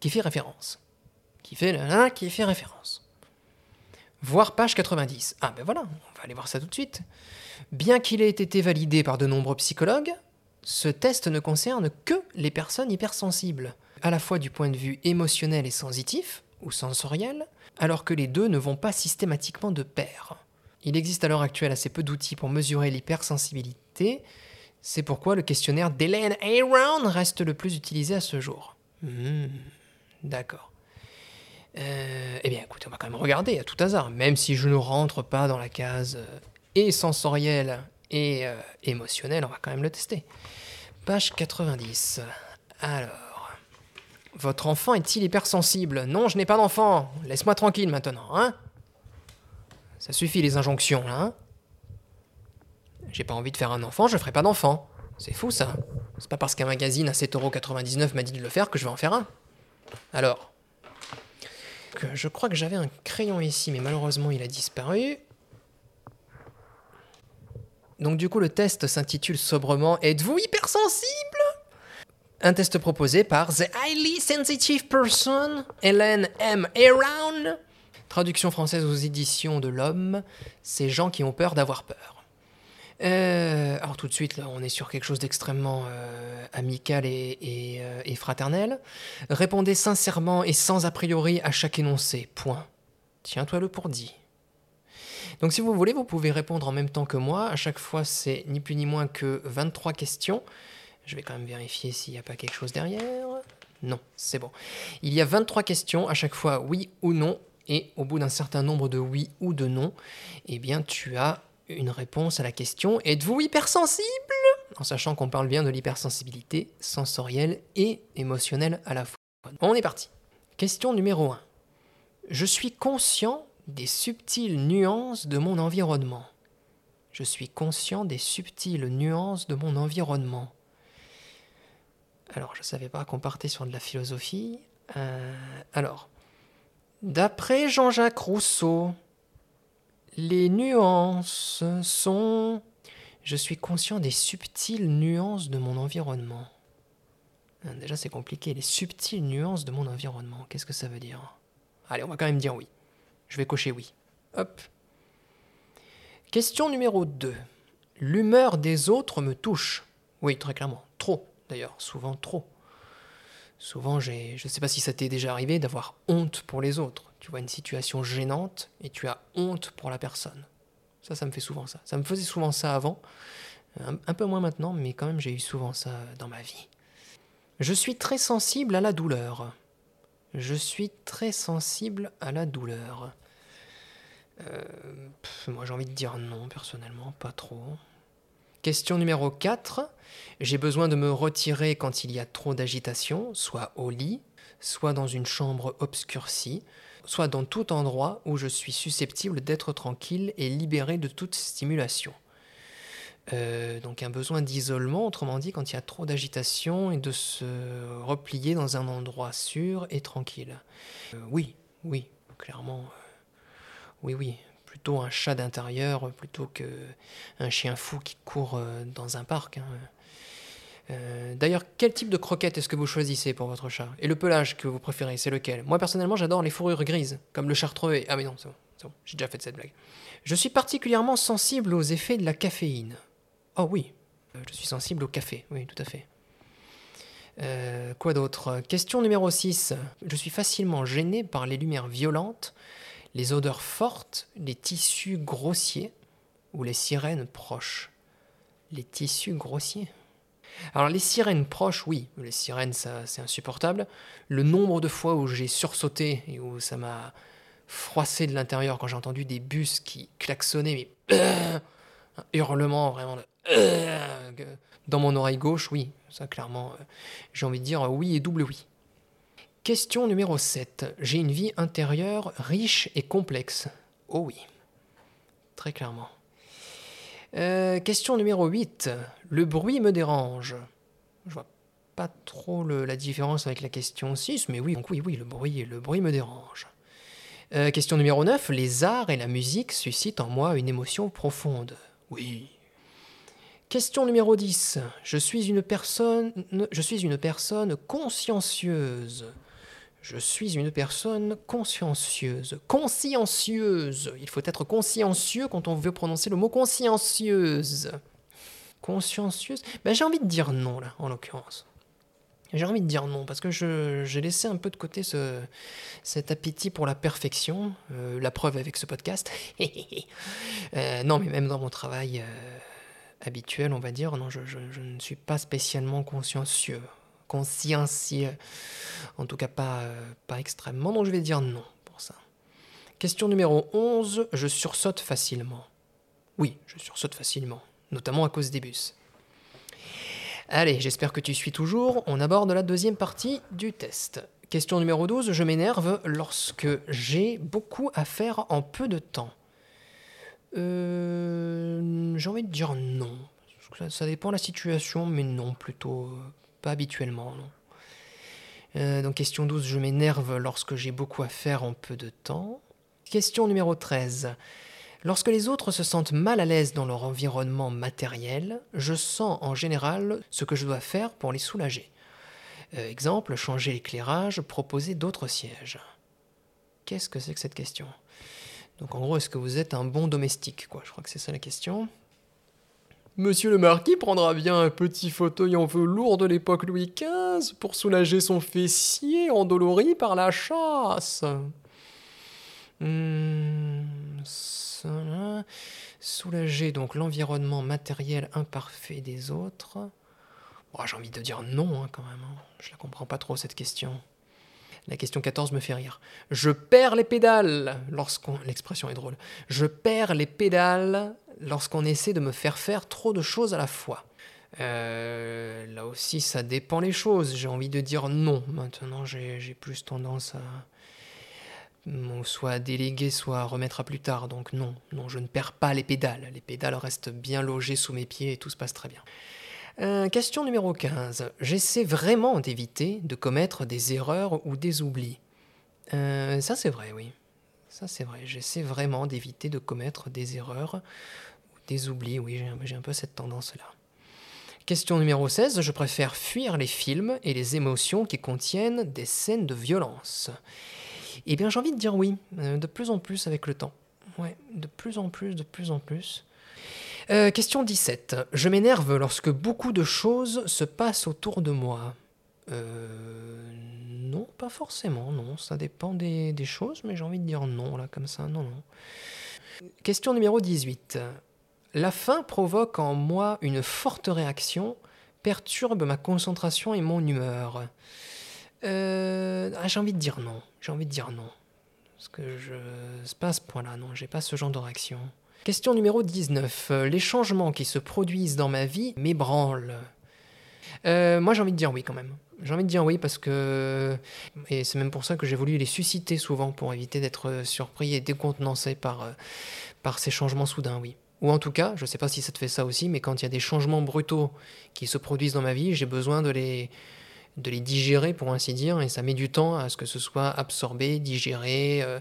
qui fait référence, qui fait, qui fait référence. Voir page 90. Ah ben voilà, on va aller voir ça tout de suite. Bien qu'il ait été validé par de nombreux psychologues, ce test ne concerne que les personnes hypersensibles, à la fois du point de vue émotionnel et sensitif, ou sensoriel, alors que les deux ne vont pas systématiquement de pair. Il existe à l'heure actuelle assez peu d'outils pour mesurer l'hypersensibilité, c'est pourquoi le questionnaire d'Hélène Around reste le plus utilisé à ce jour. Hmm, D'accord. Euh, eh bien, écoutez, on va quand même regarder à tout hasard, même si je ne rentre pas dans la case euh, et sensorielle et euh, émotionnelle, on va quand même le tester. Page 90. Alors, votre enfant est-il hypersensible? Non, je n'ai pas d'enfant. Laisse-moi tranquille maintenant, hein Ça suffit les injonctions. Hein J'ai pas envie de faire un enfant, je ferai pas d'enfant. C'est fou ça. C'est pas parce qu'un magazine à 7,99€ m'a dit de le faire que je vais en faire un. Alors, je crois que j'avais un crayon ici, mais malheureusement il a disparu. Donc du coup le test s'intitule sobrement Êtes-vous hypersensible? Un test proposé par The Highly Sensitive Person, Hélène M. Around. Traduction française aux éditions de l'Homme, ces gens qui ont peur d'avoir peur. Euh, alors tout de suite, là, on est sur quelque chose d'extrêmement euh, amical et, euh, et fraternel. Répondez sincèrement et sans a priori à chaque énoncé. Point. Tiens-toi le pour dit. Donc si vous voulez, vous pouvez répondre en même temps que moi. À chaque fois, c'est ni plus ni moins que 23 questions. Je vais quand même vérifier s'il n'y a pas quelque chose derrière. Non, c'est bon. Il y a 23 questions, à chaque fois oui ou non. Et au bout d'un certain nombre de oui ou de non, eh bien tu as une réponse à la question Êtes-vous hypersensible? En sachant qu'on parle bien de l'hypersensibilité sensorielle et émotionnelle à la fois. On est parti. Question numéro 1. Je suis conscient des subtiles nuances de mon environnement. Je suis conscient des subtiles nuances de mon environnement. Alors, je ne savais pas qu'on partait sur de la philosophie. Euh, alors, d'après Jean-Jacques Rousseau, les nuances sont... Je suis conscient des subtiles nuances de mon environnement. Ah, Déjà, c'est compliqué. Les subtiles nuances de mon environnement. Qu'est-ce que ça veut dire? Allez, on va quand même dire oui. Je vais cocher oui. Hop. Question numéro 2. L'humeur des autres me touche. Oui, très clairement. Trop, d'ailleurs. Souvent trop. Souvent, j'ai, je ne sais pas si ça t'est déjà arrivé d'avoir honte pour les autres. Tu vois une situation gênante et tu as honte pour la personne. Ça, ça me fait souvent ça. Ça me faisait souvent ça avant. Un, peu moins maintenant, mais quand même, j'ai eu souvent ça dans ma vie. Je suis très sensible à la douleur. Je suis très sensible à la douleur. Euh, moi j'ai envie de dire non, personnellement, pas trop. Question numéro 4. J'ai besoin de me retirer quand il y a trop d'agitation, soit au lit, soit dans une chambre obscurcie, soit dans tout endroit où je suis susceptible d'être tranquille et libéré de toute stimulation. Euh, donc un besoin d'isolement, autrement dit, quand il y a trop d'agitation et de se replier dans un endroit sûr et tranquille. Euh, oui, oui, clairement. euh, oui, oui. Un chat d'intérieur plutôt que un chien fou qui court euh, dans un parc. hein. Euh, D'ailleurs, quel type de croquette est-ce que vous choisissez pour votre chat? Et le pelage que vous préférez, c'est lequel? Moi personnellement, j'adore les fourrures grises, comme le chartreux et... Ah mais non, c'est bon, j'ai déjà fait cette blague. Je suis particulièrement sensible aux effets de la caféine. Oh oui, euh, je suis sensible au café, oui, tout à fait. Quoi d'autre? Question numéro 6. Je suis facilement gêné par les lumières violentes, les odeurs fortes, les tissus grossiers ou les sirènes proches. Les tissus grossiers Alors les sirènes proches, oui, les sirènes, ça c'est insupportable. Le nombre de fois où j'ai sursauté et où ça m'a froissé de l'intérieur quand j'ai entendu des bus qui klaxonnaient, mais un hurlement vraiment de euh, dans mon oreille gauche, oui, ça clairement, euh, j'ai envie de dire oui et double oui. Question numéro 7. J'ai une vie intérieure riche et complexe. Oh oui, très clairement. Euh, question numéro 8. Le bruit me dérange. Je vois pas trop la différence avec la question 6, mais oui, donc oui, oui, le bruit, le bruit me dérange. Euh, question numéro 9. Les arts et la musique suscitent en moi une émotion profonde. Oui. Question numéro 10. Je suis une personne, je suis une personne consciencieuse. Je suis une personne consciencieuse. Consciencieuse. Il faut être consciencieux quand on veut prononcer le mot consciencieuse. Consciencieuse ben, J'ai envie de dire non, là, en l'occurrence. J'ai envie de dire non, parce que j'ai laissé un peu de côté ce, cet appétit pour la perfection. Euh, la preuve avec ce podcast. Euh, non, mais même dans mon travail euh, habituel, on va dire, non, je, je- je ne suis pas spécialement consciencieux. Consciencieux. En tout cas, pas, euh, pas extrêmement. Donc, je vais dire non pour ça. Question numéro 11. Je sursaute facilement. Oui, je sursaute facilement, notamment à cause des bus. Allez, j'espère que tu suis toujours. On aborde la deuxième partie du test. Question numéro 12. Je m'énerve lorsque j'ai beaucoup à faire en peu de temps. Euh, j'ai envie de dire non. Ça, ça dépend de la situation, mais non, plutôt euh, pas habituellement. Non. Euh, donc question 12, je m'énerve lorsque j'ai beaucoup à faire en peu de temps. Question numéro 13. Lorsque les autres se sentent mal à l'aise dans leur environnement matériel, je sens en général ce que je dois faire pour les soulager. Euh, exemple, changer l'éclairage, proposer d'autres sièges. Qu'est-ce que c'est que cette question? Donc en gros, est-ce que vous êtes un bon domestique quoi? Je crois que c'est ça la question. Monsieur le marquis prendra bien un petit fauteuil en velours de l'époque Louis XV pour soulager son fessier endolori par la chasse. Hmm, soulager donc l'environnement matériel imparfait des autres. Oh, J'ai envie de dire non hein, quand même. hein. Je la comprends pas trop cette question. La question 14 me fait rire. Je perds les pédales lorsqu'on. L'expression est drôle. Je perds les pédales lorsqu'on essaie de me faire faire trop de choses à la fois. Euh, là aussi, ça dépend les choses. J'ai envie de dire non. Maintenant, j'ai plus tendance à. soit à déléguer, soit à remettre à plus tard. Donc non, non, je ne perds pas les pédales. Les pédales restent bien logées sous mes pieds et tout se passe très bien. Euh, question numéro 15. J'essaie vraiment d'éviter de commettre des erreurs ou des oublis. Euh, ça c'est vrai, oui. Ça c'est vrai. J'essaie vraiment d'éviter de commettre des erreurs ou des oublis. Oui, j'ai un- peu cette tendance-là. Question numéro 16. Je préfère fuir les films et les émotions qui contiennent des scènes de violence. Eh bien, j'ai envie de dire oui, euh, de plus en plus avec le temps. Ouais, de plus en plus, de plus en plus. Euh, question 17. Je m'énerve lorsque beaucoup de choses se passent autour de moi. Euh, non, pas forcément, non. Ça dépend des, choses, mais j'ai envie de dire non, là, comme ça, non, non. Question numéro 18. La faim provoque en moi une forte réaction, perturbe ma concentration et mon humeur. Euh, ah, j'ai envie de dire non. J'ai envie de dire non. Parce que je. C'est pas ce point-là, non. J'ai pas ce genre de réaction. Question numéro 19. Euh, Les changements qui se produisent dans ma vie m'ébranlent. Euh, moi, j'ai envie de dire oui quand même. J'ai envie de dire oui parce que. Et c'est même pour ça que j'ai voulu les susciter souvent pour éviter d'être euh, surpris et décontenancé par, euh, par ces changements soudains, oui. Ou en tout cas, je sais pas si ça te fait ça aussi, mais quand il y a des changements brutaux qui se produisent dans ma vie, j'ai besoin de les, de les digérer, pour ainsi dire, et ça met du temps à ce que ce soit absorbé, digéré, euh,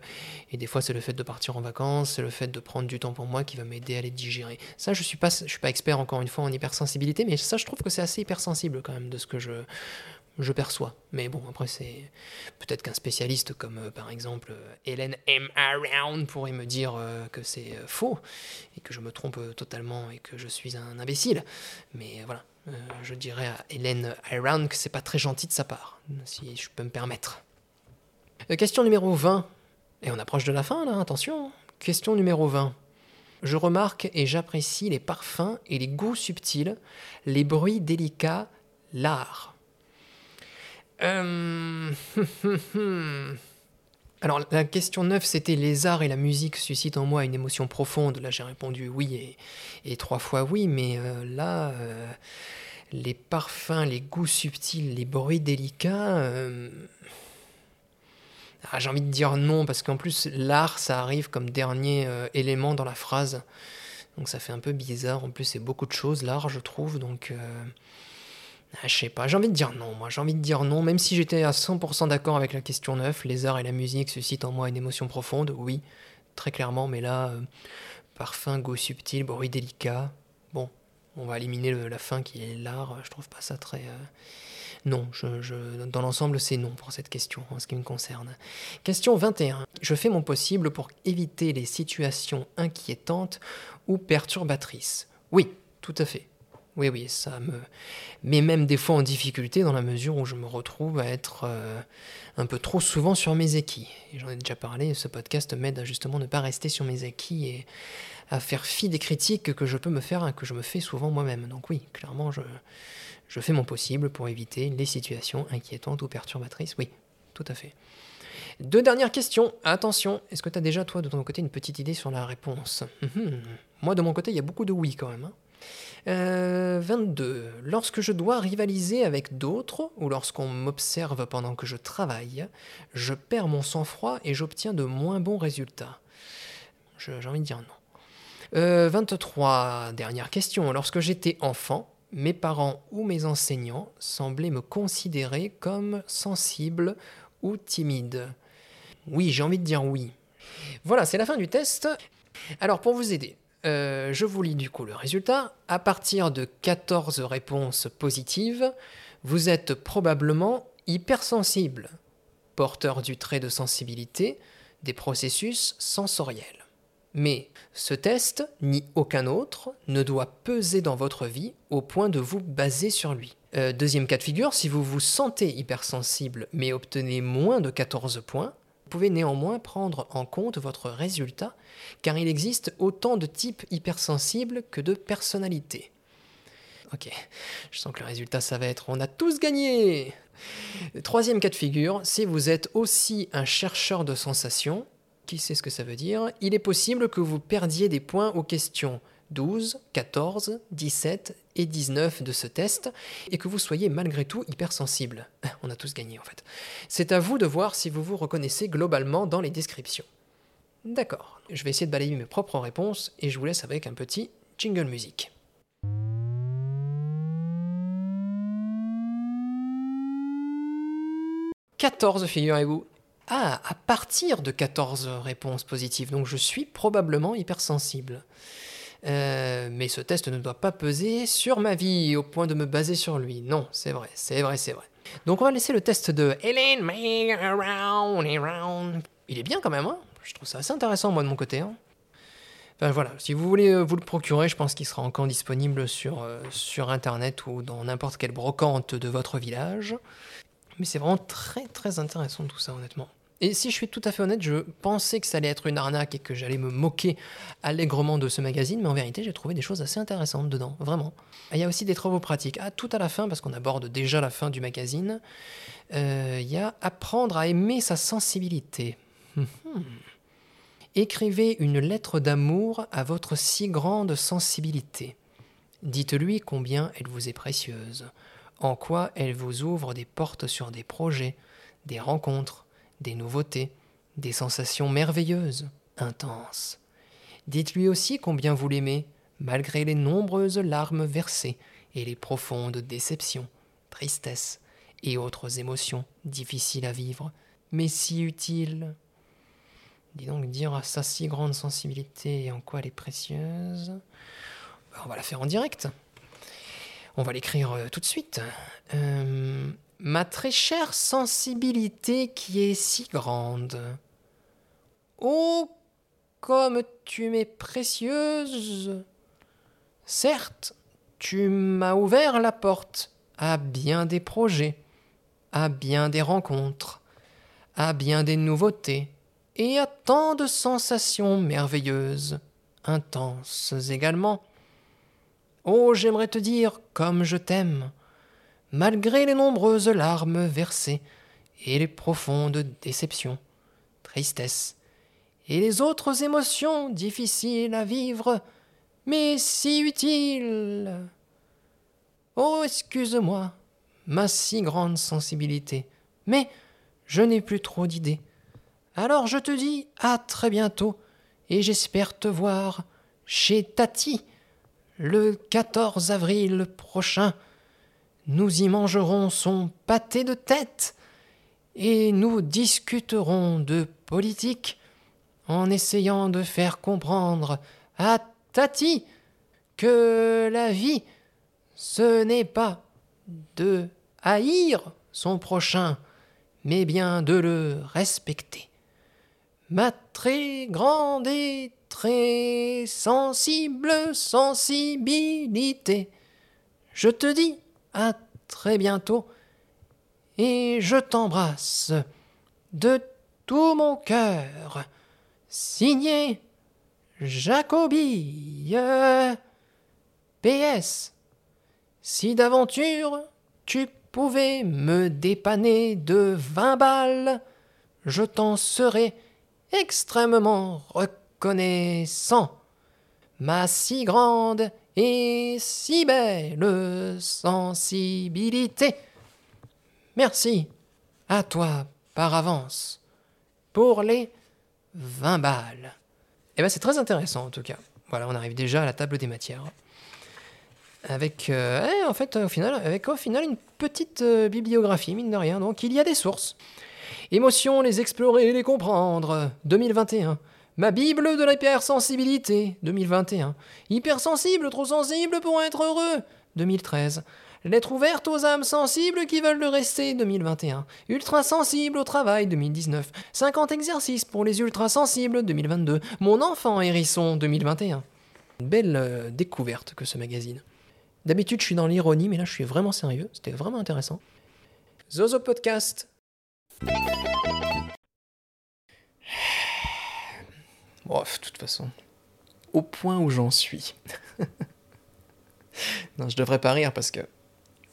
et des fois c'est le fait de partir en vacances, c'est le fait de prendre du temps pour moi qui va m'aider à les digérer. Ça, je suis suis pas expert encore une fois en hypersensibilité, mais ça, je trouve que c'est assez hypersensible quand même de ce que je, je perçois. Mais bon, après, c'est peut-être qu'un spécialiste comme euh, par exemple euh, Hélène M. Around pourrait me dire euh, que c'est faux et que je me trompe totalement et que je suis un imbécile. Mais voilà, je dirais à Hélène Around que c'est pas très gentil de sa part, si je peux me permettre. Question numéro 20. Et on approche de la fin là, attention. Question numéro 20. Je remarque et j'apprécie les parfums et les goûts subtils, les bruits délicats, l'art. Euh, Alors la question 9, c'était les arts et la musique suscitent en moi une émotion profonde. Là j'ai répondu oui et, trois fois oui, mais euh, là, euh, les parfums, les goûts subtils, les bruits délicats... Ah, j'ai envie de dire non, parce qu'en plus l'art, ça arrive comme dernier élément dans la phrase. Donc ça fait un peu bizarre. En plus c'est beaucoup de choses, l'art, je trouve. Donc... Ah, je sais pas, j'ai envie de dire non, moi j'ai envie de dire non, même si j'étais à 100% d'accord avec la question 9, les arts et la musique suscitent en moi une émotion profonde, oui, très clairement, mais là, euh, parfum, goût subtil, bruit délicat, bon, on va éliminer la fin qui est l'art, je trouve pas ça très... Euh, non, je, dans l'ensemble, c'est non pour cette question, en ce qui me concerne. Question 21. Je fais mon possible pour éviter les situations inquiétantes ou perturbatrices. Oui, tout à fait. Oui, oui, ça me met même des fois en difficulté dans la mesure où je me retrouve à être euh, un peu trop souvent sur mes acquis. J'en ai déjà parlé, ce podcast m'aide à justement ne pas rester sur mes acquis et à faire fi des critiques que je peux me faire, que je me fais souvent moi-même. Donc oui, clairement, je, fais mon possible pour éviter les situations inquiétantes ou perturbatrices. Oui, tout à fait. Deux dernières questions. Attention, est-ce que tu as déjà, toi, de ton côté, une petite idée sur la réponse? Hum, Moi, de mon côté, il y a beaucoup de oui quand même. Hein. 22. Euh, lorsque je dois rivaliser avec d'autres, ou lorsqu'on m'observe pendant que je travaille, je perds mon sang-froid et j'obtiens de moins bons résultats. J'ai envie de dire non. 23. Euh, dernière question. Lorsque j'étais enfant, mes parents ou mes enseignants semblaient me considérer comme sensible ou timide. Oui, j'ai envie de dire oui. Voilà, c'est la fin du test. Alors pour vous aider, euh, je vous lis du coup le résultat. À partir de 14 réponses positives, vous êtes probablement hypersensible, porteur du trait de sensibilité des processus sensoriels. Mais ce test, ni aucun autre, ne doit peser dans votre vie au point de vous baser sur lui. Euh, deuxième cas de figure, si vous vous sentez hypersensible mais obtenez moins de 14 points, vous pouvez néanmoins prendre en compte votre résultat, car il existe autant de types hypersensibles que de personnalités. Ok, je sens que le résultat, ça va être on a tous gagné Troisième cas de figure, si vous êtes aussi un chercheur de sensations, qui sait ce que ça veut dire, il est possible que vous perdiez des points aux questions 12, 14, 17 et 19 de ce test, et que vous soyez malgré tout hypersensible. On a tous gagné en fait. C'est à vous de voir si vous vous reconnaissez globalement dans les descriptions. D'accord, je vais essayer de balayer mes propres réponses, et je vous laisse avec un petit jingle musique. « 14, figurez-vous. Ah, à partir de 14 réponses positives, donc je suis probablement hypersensible. Euh, mais ce test ne doit pas peser sur ma vie au point de me baser sur lui. Non, c'est vrai, c'est vrai, c'est vrai. Donc on va laisser le test de Helen around around. Il est bien quand même, hein Je trouve ça assez intéressant moi de mon côté. Hein Enfin voilà, si vous voulez euh, vous le procurer, je pense qu'il sera encore disponible sur, euh, sur internet ou dans n'importe quelle brocante de votre village. Mais c'est vraiment très très intéressant tout ça honnêtement. Et si je suis tout à fait honnête, je pensais que ça allait être une arnaque et que j'allais me moquer allègrement de ce magazine, mais en vérité, j'ai trouvé des choses assez intéressantes dedans, vraiment. Il y a aussi des travaux pratiques. Ah, tout à la fin, parce qu'on aborde déjà la fin du magazine, euh, il y a apprendre à aimer sa sensibilité. Hmm. Écrivez une lettre d'amour à votre si grande sensibilité. Dites-lui combien elle vous est précieuse, en quoi elle vous ouvre des portes sur des projets, des rencontres, des nouveautés, des sensations merveilleuses, intenses. Dites-lui aussi combien vous l'aimez, malgré les nombreuses larmes versées et les profondes déceptions, tristesses et autres émotions difficiles à vivre, mais si utiles. Dis donc dire à sa si grande sensibilité en quoi elle est précieuse. Ben, on va la faire en direct. On va l'écrire euh, tout de suite. Euh, ma très chère sensibilité qui est si grande. Oh, comme tu m'es précieuse. Certes, tu m'as ouvert la porte à bien des projets, à bien des rencontres, à bien des nouveautés, et à tant de sensations merveilleuses, intenses également. Oh, j'aimerais te dire comme je t'aime, malgré les nombreuses larmes versées et les profondes déceptions, tristesse, et les autres émotions difficiles à vivre, mais si utiles. Oh, excuse-moi, ma si grande sensibilité, mais je n'ai plus trop d'idées. Alors je te dis à très bientôt, et j'espère te voir chez Tati le 14 avril prochain. Nous y mangerons son pâté de tête et nous discuterons de politique en essayant de faire comprendre à Tati que la vie, ce n'est pas de haïr son prochain, mais bien de le respecter. Ma très grande et très sensible sensibilité. Je te dis très bientôt et je t'embrasse de tout mon cœur. Signé Jacobille. PS. Si d'aventure tu pouvais me dépanner de vingt balles, je t'en serais extrêmement reconnaissant. Ma si grande et si belle sensibilité. Merci à toi par avance pour les 20 balles. Eh bien, c'est très intéressant en tout cas. Voilà, on arrive déjà à la table des matières. Avec, euh, eh, en fait, au final, avec au final une petite euh, bibliographie, mine de rien. Donc, il y a des sources. Émotions, les explorer, les comprendre. 2021. Ma Bible de l'hypersensibilité. 2021. Hypersensible, trop sensible pour être heureux. 2013. Lettre ouverte aux âmes sensibles qui veulent le rester 2021. Ultra sensible au travail 2019. 50 exercices pour les ultra sensibles 2022. Mon enfant hérisson 2021. Une belle euh, découverte que ce magazine. D'habitude, je suis dans l'ironie, mais là, je suis vraiment sérieux. C'était vraiment intéressant. Zozo Podcast. Bref, de toute façon, au point où j'en suis. non, je devrais pas rire parce que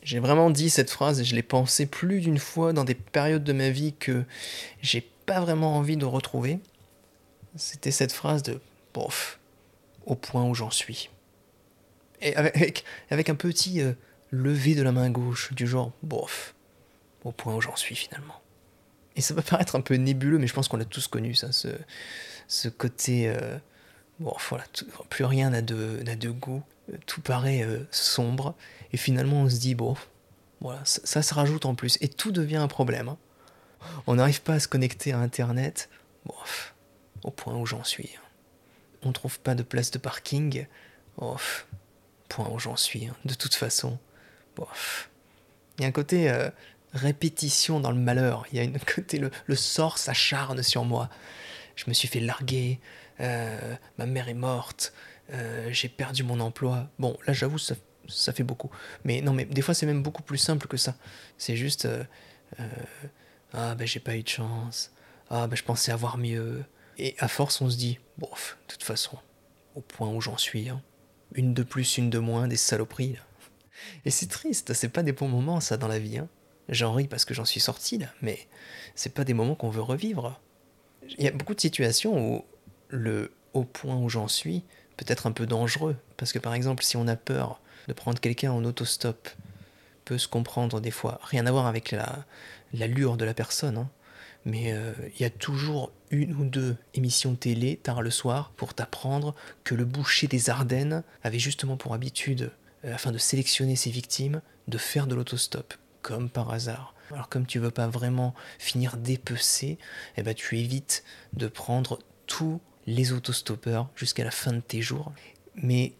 j'ai vraiment dit cette phrase et je l'ai pensé plus d'une fois dans des périodes de ma vie que j'ai pas vraiment envie de retrouver. C'était cette phrase de bof, au point où j'en suis. Et avec, avec un petit euh, lever de la main gauche, du genre bof, au point où j'en suis finalement. Et ça peut paraître un peu nébuleux, mais je pense qu'on l'a tous connu, ça, ce, ce côté. Euh, bon, voilà, plus rien n'a de, de goût, tout paraît euh, sombre, et finalement on se dit, bon, voilà, ça, se rajoute en plus, et tout devient un problème. Hein. On n'arrive pas à se connecter à Internet, bon, au point où j'en suis. Hein. On trouve pas de place de parking, oh, point où j'en suis, hein. de toute façon. Bof. Il y a un côté euh, répétition dans le malheur, il y a un côté, le, le sort s'acharne sur moi je me suis fait larguer, euh, ma mère est morte, euh, j'ai perdu mon emploi. Bon, là j'avoue, ça, ça, fait beaucoup. Mais non, mais des fois c'est même beaucoup plus simple que ça. C'est juste, euh, ah ben j'ai pas eu de chance, ah ben je pensais avoir mieux. Et à force on se dit, bof, de toute façon, au point où j'en suis, hein. une de plus, une de moins, des saloperies. Et c'est triste, c'est pas des bons moments ça dans la vie. Hein. J'en ris parce que j'en suis sorti là, mais c'est pas des moments qu'on veut revivre il y a beaucoup de situations où le au point où j'en suis peut être un peu dangereux. Parce que par exemple, si on a peur de prendre quelqu'un en autostop, peut se comprendre des fois. Rien à voir avec la l'allure de la personne. Hein. Mais euh, il y a toujours une ou deux émissions télé tard le soir pour t'apprendre que le boucher des Ardennes avait justement pour habitude, euh, afin de sélectionner ses victimes, de faire de l'autostop, comme par hasard. Alors comme tu veux pas vraiment finir dépecé, eh ben tu évites de prendre tous les autostoppeurs jusqu'à la fin de tes jours. Mais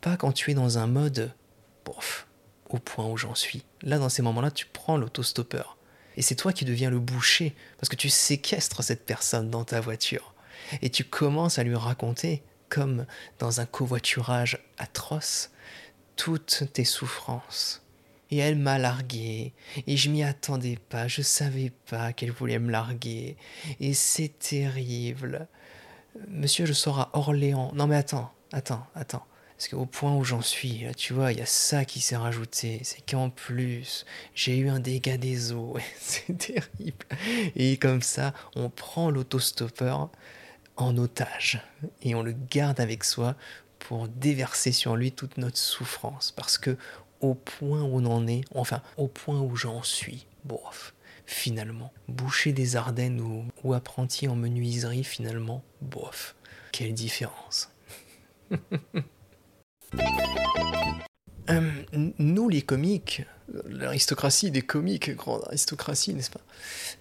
pas quand tu es dans un mode bof, au point où j'en suis. Là, dans ces moments-là, tu prends l'autostoppeur. Et c'est toi qui deviens le boucher, parce que tu séquestres cette personne dans ta voiture. Et tu commences à lui raconter, comme dans un covoiturage atroce, toutes tes souffrances et elle m'a largué, et je m'y attendais pas, je savais pas qu'elle voulait me larguer, et c'est terrible. Monsieur, je sors à Orléans. Non mais attends, attends, attends. Parce qu'au point où j'en suis, là, tu vois, il y a ça qui s'est rajouté. C'est qu'en plus, j'ai eu un dégât des eaux. c'est terrible. Et comme ça, on prend l'autostoppeur en otage et on le garde avec soi pour déverser sur lui toute notre souffrance. Parce que au point où on en est, enfin, au point où j'en suis, bof, finalement, boucher des Ardennes ou, apprenti en menuiserie, finalement, bof, quelle différence. Euh, nous, les comiques, l'aristocratie des comiques, grande aristocratie, n'est-ce pas?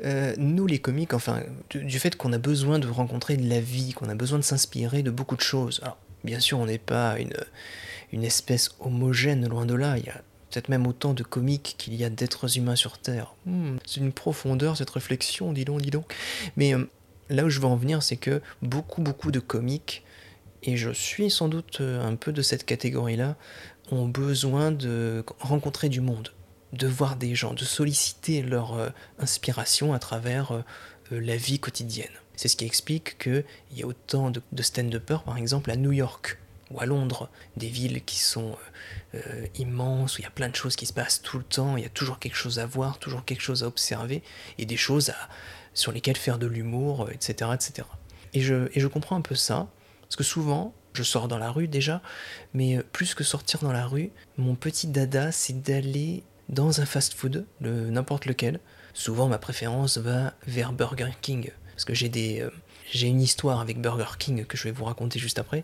Euh, Nous, les comiques, enfin, du, fait qu'on a besoin de rencontrer de la vie, qu'on a besoin de s'inspirer de beaucoup de choses. Bien sûr, on n'est pas une, une espèce homogène, loin de là. Il y a peut-être même autant de comiques qu'il y a d'êtres humains sur Terre. Hmm, c'est une profondeur, cette réflexion, dis donc, dis donc. Mais euh, là où je veux en venir, c'est que beaucoup, beaucoup de comiques et je suis sans doute euh, un peu de cette catégorie-là, ont besoin de rencontrer du monde, de voir des gens, de solliciter leur euh, inspiration à travers la vie quotidienne. C'est ce qui explique qu'il y a autant de, de stand-uppers, par exemple, à New York ou à Londres, des villes qui sont immenses, où il y a plein de choses qui se passent tout le temps, il y a toujours quelque chose à voir, toujours quelque chose à observer, et des choses à, sur lesquelles faire de l'humour, etc. etc. Et je, et je comprends un peu ça, parce que souvent, je sors dans la rue déjà, mais euh, plus que sortir dans la rue, mon petit dada, c'est d'aller dans un fast-food, n'importe lequel. Souvent, ma préférence va vers Burger King, parce que j'ai des, euh, j'ai une histoire avec Burger King que je vais vous raconter juste après.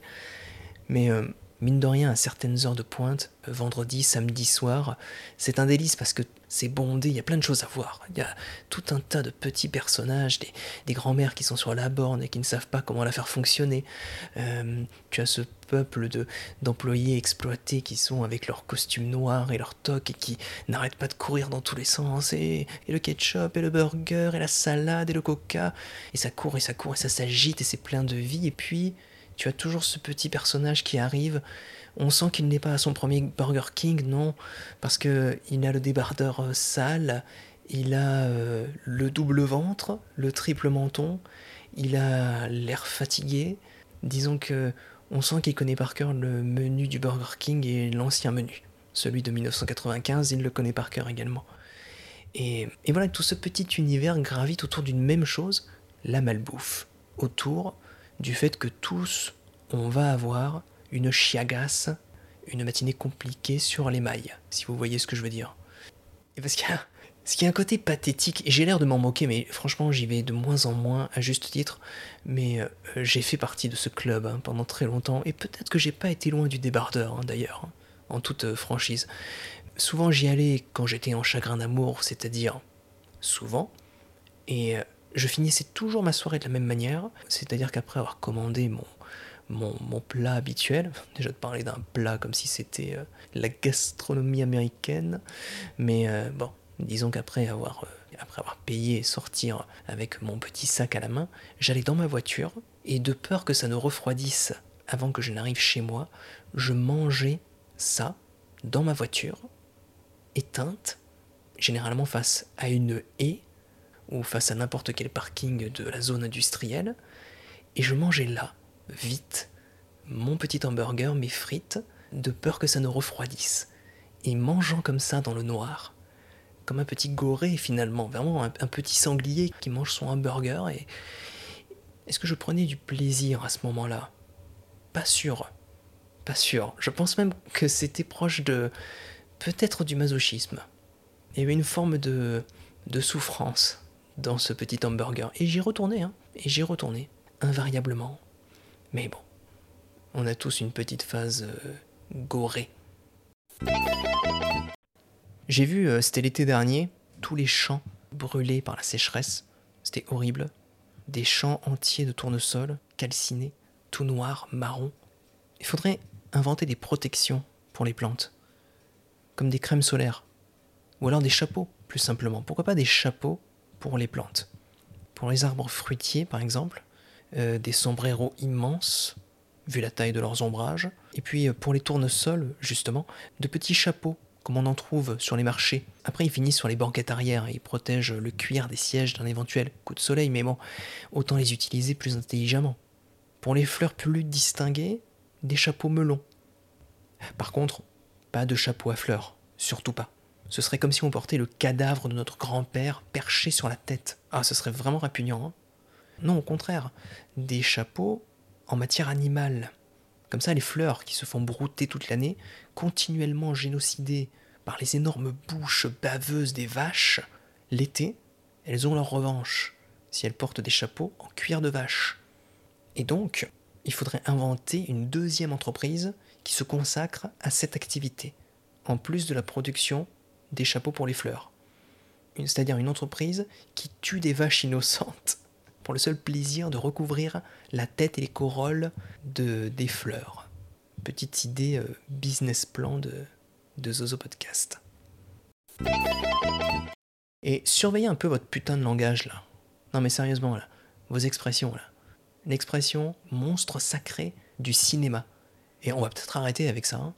Mais euh, mine de rien, à certaines heures de pointe, vendredi, samedi soir, c'est un délice parce que c'est bondé, il y a plein de choses à voir. Il y a tout un tas de petits personnages, des, des grands-mères qui sont sur la borne et qui ne savent pas comment la faire fonctionner. Euh, tu as ce peuple de, d'employés exploités qui sont avec leurs costumes noirs et leurs toques et qui n'arrêtent pas de courir dans tous les sens. Et, et, le ketchup, et le burger, et la salade, et le coca. Et ça court, et ça court, et ça s'agite, et c'est plein de vie. Et puis, tu as toujours ce petit personnage qui arrive on sent qu'il n'est pas à son premier Burger King, non, parce que il a le débardeur euh, sale, il a euh, le double ventre, le triple menton, il a l'air fatigué. Disons que on sent qu'il connaît par cœur le menu du Burger King et l'ancien menu. Celui de 1995, il le connaît par cœur également. Et, et voilà, tout ce petit univers gravite autour d'une même chose, la malbouffe. Autour du fait que tous, on va avoir une chiagasse, une matinée compliquée sur les mailles, si vous voyez ce que je veux dire. Et parce qu'il y a, ce a un côté pathétique, et j'ai l'air de m'en moquer, mais franchement j'y vais de moins en moins à juste titre, mais euh, j'ai fait partie de ce club hein, pendant très longtemps, et peut-être que j'ai pas été loin du débardeur hein, d'ailleurs, hein, en toute euh, franchise. Souvent j'y allais quand j'étais en chagrin d'amour, c'est-à-dire souvent, et euh, je finissais toujours ma soirée de la même manière, c'est-à-dire qu'après avoir commandé mon, mon, plat habituel. Déjà de parler d'un plat comme si c'était euh, la gastronomie américaine. Mais euh, bon, disons qu'après avoir, euh, après avoir payé et sortir avec mon petit sac à la main, j'allais dans ma voiture et de peur que ça ne refroidisse avant que je n'arrive chez moi, je mangeais ça dans ma voiture, éteinte, généralement face à une haie ou face à n'importe quel parking de la zone industrielle, et je mangeais là, vite mon petit hamburger, mes frites, de peur que ça ne refroidisse. Et mangeant comme ça dans le noir, comme un petit goré finalement, vraiment un, petit sanglier qui mange son hamburger. Et est-ce que je prenais du plaisir à ce moment-là? Pas sûr. Pas sûr. Je pense même que c'était proche de peut-être du masochisme. Il y avait une forme de, de souffrance dans ce petit hamburger. Et j'y retournais, hein. Et j'y retournais, invariablement. Mais bon, on a tous une petite phase euh, gorée. J'ai vu, euh, c'était l'été dernier, tous les champs brûlés par la sécheresse. C'était horrible. Des champs entiers de tournesol, calcinés, tout noirs, marron. Il faudrait inventer des protections pour les plantes, comme des crèmes solaires, ou alors des chapeaux, plus simplement. Pourquoi pas des chapeaux pour les plantes Pour les arbres fruitiers, par exemple, euh, des sombreros immenses, vu la taille de leurs ombrages, et puis euh, pour les tournesols, justement, de petits chapeaux, comme on en trouve sur les marchés. Après, ils finissent sur les banquettes arrière et ils protègent le cuir des sièges d'un éventuel coup de soleil, mais bon, autant les utiliser plus intelligemment. Pour les fleurs plus distinguées, des chapeaux melons. Par contre, pas de chapeau à fleurs, surtout pas. Ce serait comme si on portait le cadavre de notre grand-père perché sur la tête. Ah, ce serait vraiment répugnant. Hein non, au contraire, des chapeaux en matière animale. Comme ça, les fleurs qui se font brouter toute l'année, continuellement génocidées par les énormes bouches baveuses des vaches, l'été, elles ont leur revanche si elles portent des chapeaux en cuir de vache. Et donc, il faudrait inventer une deuxième entreprise qui se consacre à cette activité, en plus de la production des chapeaux pour les fleurs. C'est-à-dire une entreprise qui tue des vaches innocentes pour le seul plaisir de recouvrir la tête et les corolles de, des fleurs. Petite idée euh, business plan de, de Zozo Podcast. Et surveillez un peu votre putain de langage là. Non mais sérieusement là, vos expressions là. L'expression monstre sacré du cinéma. Et on va peut-être arrêter avec ça. Hein.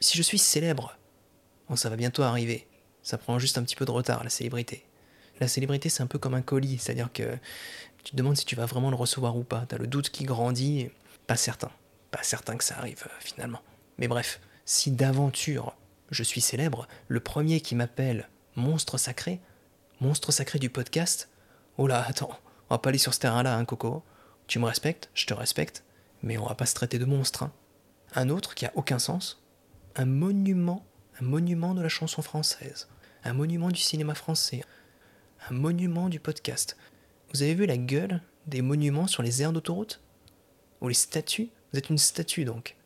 Si je suis célèbre, bon, ça va bientôt arriver. Ça prend juste un petit peu de retard, la célébrité. La célébrité, c'est un peu comme un colis, c'est-à-dire que tu te demandes si tu vas vraiment le recevoir ou pas. T'as le doute qui grandit, pas certain. Pas certain que ça arrive euh, finalement. Mais bref, si d'aventure je suis célèbre, le premier qui m'appelle monstre sacré, monstre sacré du podcast, oh là, attends, on va pas aller sur ce terrain-là, hein, Coco. Tu me respectes, je te respecte, mais on va pas se traiter de monstre. Hein. Un autre qui a aucun sens, un monument, un monument de la chanson française, un monument du cinéma français, un monument du podcast. Vous avez vu la gueule des monuments sur les aires d'autoroute? Ou les statues? Vous êtes une statue donc.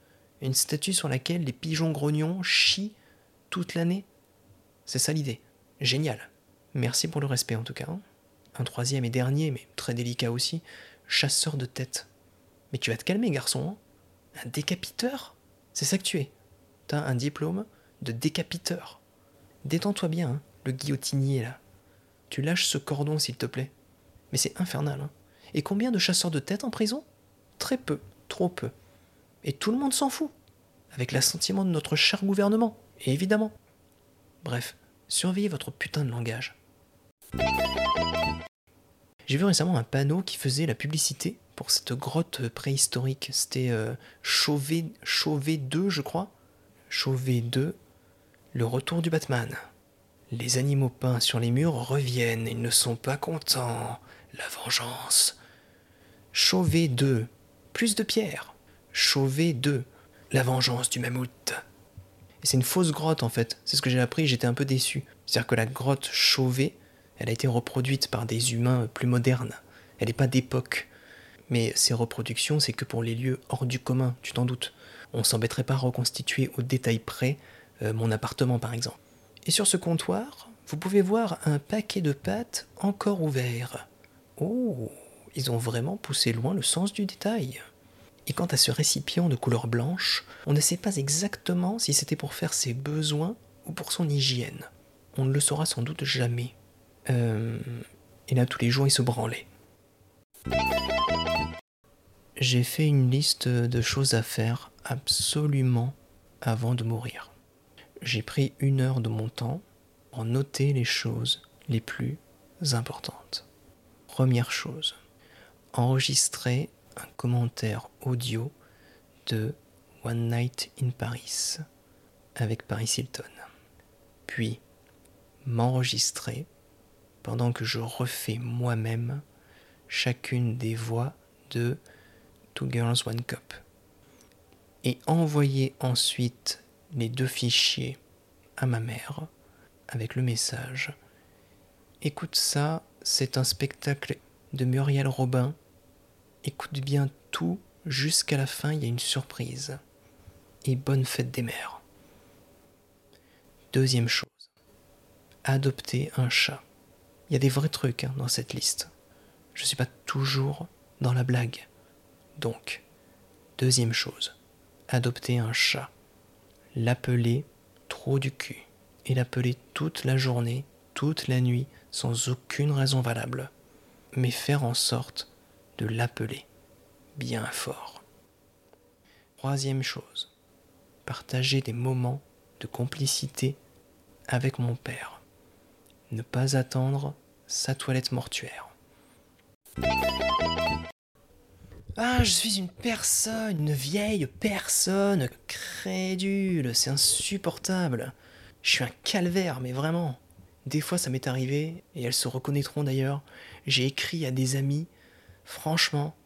Une statue sur laquelle les pigeons grognons chient toute l'année? C'est ça l'idée. Génial. Merci pour le respect en tout cas. Hein. Un troisième et dernier, mais très délicat aussi, chasseur de tête. Mais tu vas te calmer, garçon. Hein. un décapiteur? C'est ça que tu es. T'as un diplôme de décapiteur. Détends-toi bien, hein, le guillotinier là. Tu lâches ce cordon s'il te plaît. Mais c'est infernal. Hein. Et combien de chasseurs de tête en prison? Très peu, trop peu. Et tout le monde s'en fout, avec l'assentiment de notre cher gouvernement, évidemment. Bref, surveillez votre putain de langage. J'ai vu récemment un panneau qui faisait la publicité pour cette grotte préhistorique. C'était euh, Chauvet, Chauvet 2, je crois. Chauvet 2, le retour du Batman. Les animaux peints sur les murs reviennent, ils ne sont pas contents. La vengeance. Chauvet 2. Plus de pierres. Chauvet 2. La vengeance du mammouth. Et c'est une fausse grotte en fait. C'est ce que j'ai appris, j'étais un peu déçu. C'est-à-dire que la grotte Chauvet, elle a été reproduite par des humains plus modernes. Elle n'est pas d'époque. Mais ces reproductions, c'est que pour les lieux hors du commun, tu t'en doutes. On s'embêterait pas à reconstituer au détail près euh, mon appartement par exemple. Et sur ce comptoir, vous pouvez voir un paquet de pâtes encore ouvert. Oh, ils ont vraiment poussé loin le sens du détail. Et quant à ce récipient de couleur blanche, on ne sait pas exactement si c'était pour faire ses besoins ou pour son hygiène. On ne le saura sans doute jamais. Euh, et là, tous les jours, il se branlait. J'ai fait une liste de choses à faire absolument avant de mourir. J'ai pris une heure de mon temps pour noter les choses les plus importantes. Première chose, enregistrer un commentaire audio de One Night in Paris avec Paris Hilton. Puis m'enregistrer pendant que je refais moi-même chacune des voix de Two Girls One Cup. Et envoyer ensuite les deux fichiers à ma mère avec le message Écoute ça, c'est un spectacle de Muriel Robin. Écoute bien tout, jusqu'à la fin, il y a une surprise. Et bonne fête des mères. Deuxième chose, adopter un chat. Il y a des vrais trucs hein, dans cette liste. Je ne suis pas toujours dans la blague. Donc, deuxième chose, adopter un chat. L'appeler trop du cul. Et l'appeler toute la journée, toute la nuit, sans aucune raison valable, mais faire en sorte de l'appeler bien fort. Troisième chose, partager des moments de complicité avec mon père. Ne pas attendre sa toilette mortuaire. Ah, je suis une personne, une vieille personne crédule, c'est insupportable. Je suis un calvaire, mais vraiment. Des fois, ça m'est arrivé, et elles se reconnaîtront d'ailleurs. J'ai écrit à des amis, franchement,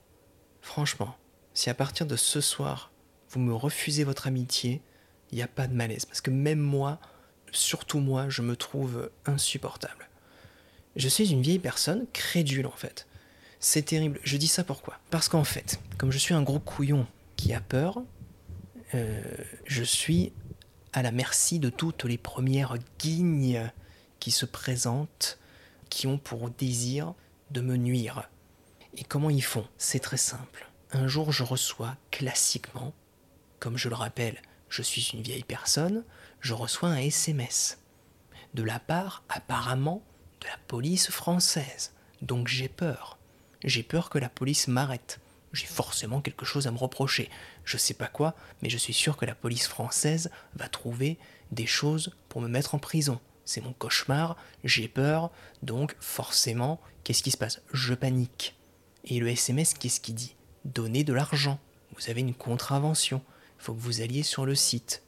franchement, si à partir de ce soir, vous me refusez votre amitié, il n'y a pas de malaise. Parce que même moi, surtout moi, je me trouve insupportable. Je suis une vieille personne crédule en fait. C'est terrible. Je dis ça pourquoi? Parce qu'en fait, comme je suis un gros couillon qui a peur, euh, je suis à la merci de toutes les premières guignes qui se présentent, qui ont pour désir de me nuire. Et comment ils font? C'est très simple. Un jour, je reçois classiquement, comme je le rappelle, je suis une vieille personne, je reçois un SMS de la part apparemment de la police française. Donc j'ai peur. J'ai peur que la police m'arrête. J'ai forcément quelque chose à me reprocher. Je sais pas quoi, mais je suis sûr que la police française va trouver des choses pour me mettre en prison. C'est mon cauchemar, j'ai peur, donc forcément, qu'est-ce qui se passe? Je panique. Et le SMS, qu'est-ce qu'il dit? Donnez de l'argent. Vous avez une contravention. Il faut que vous alliez sur le site.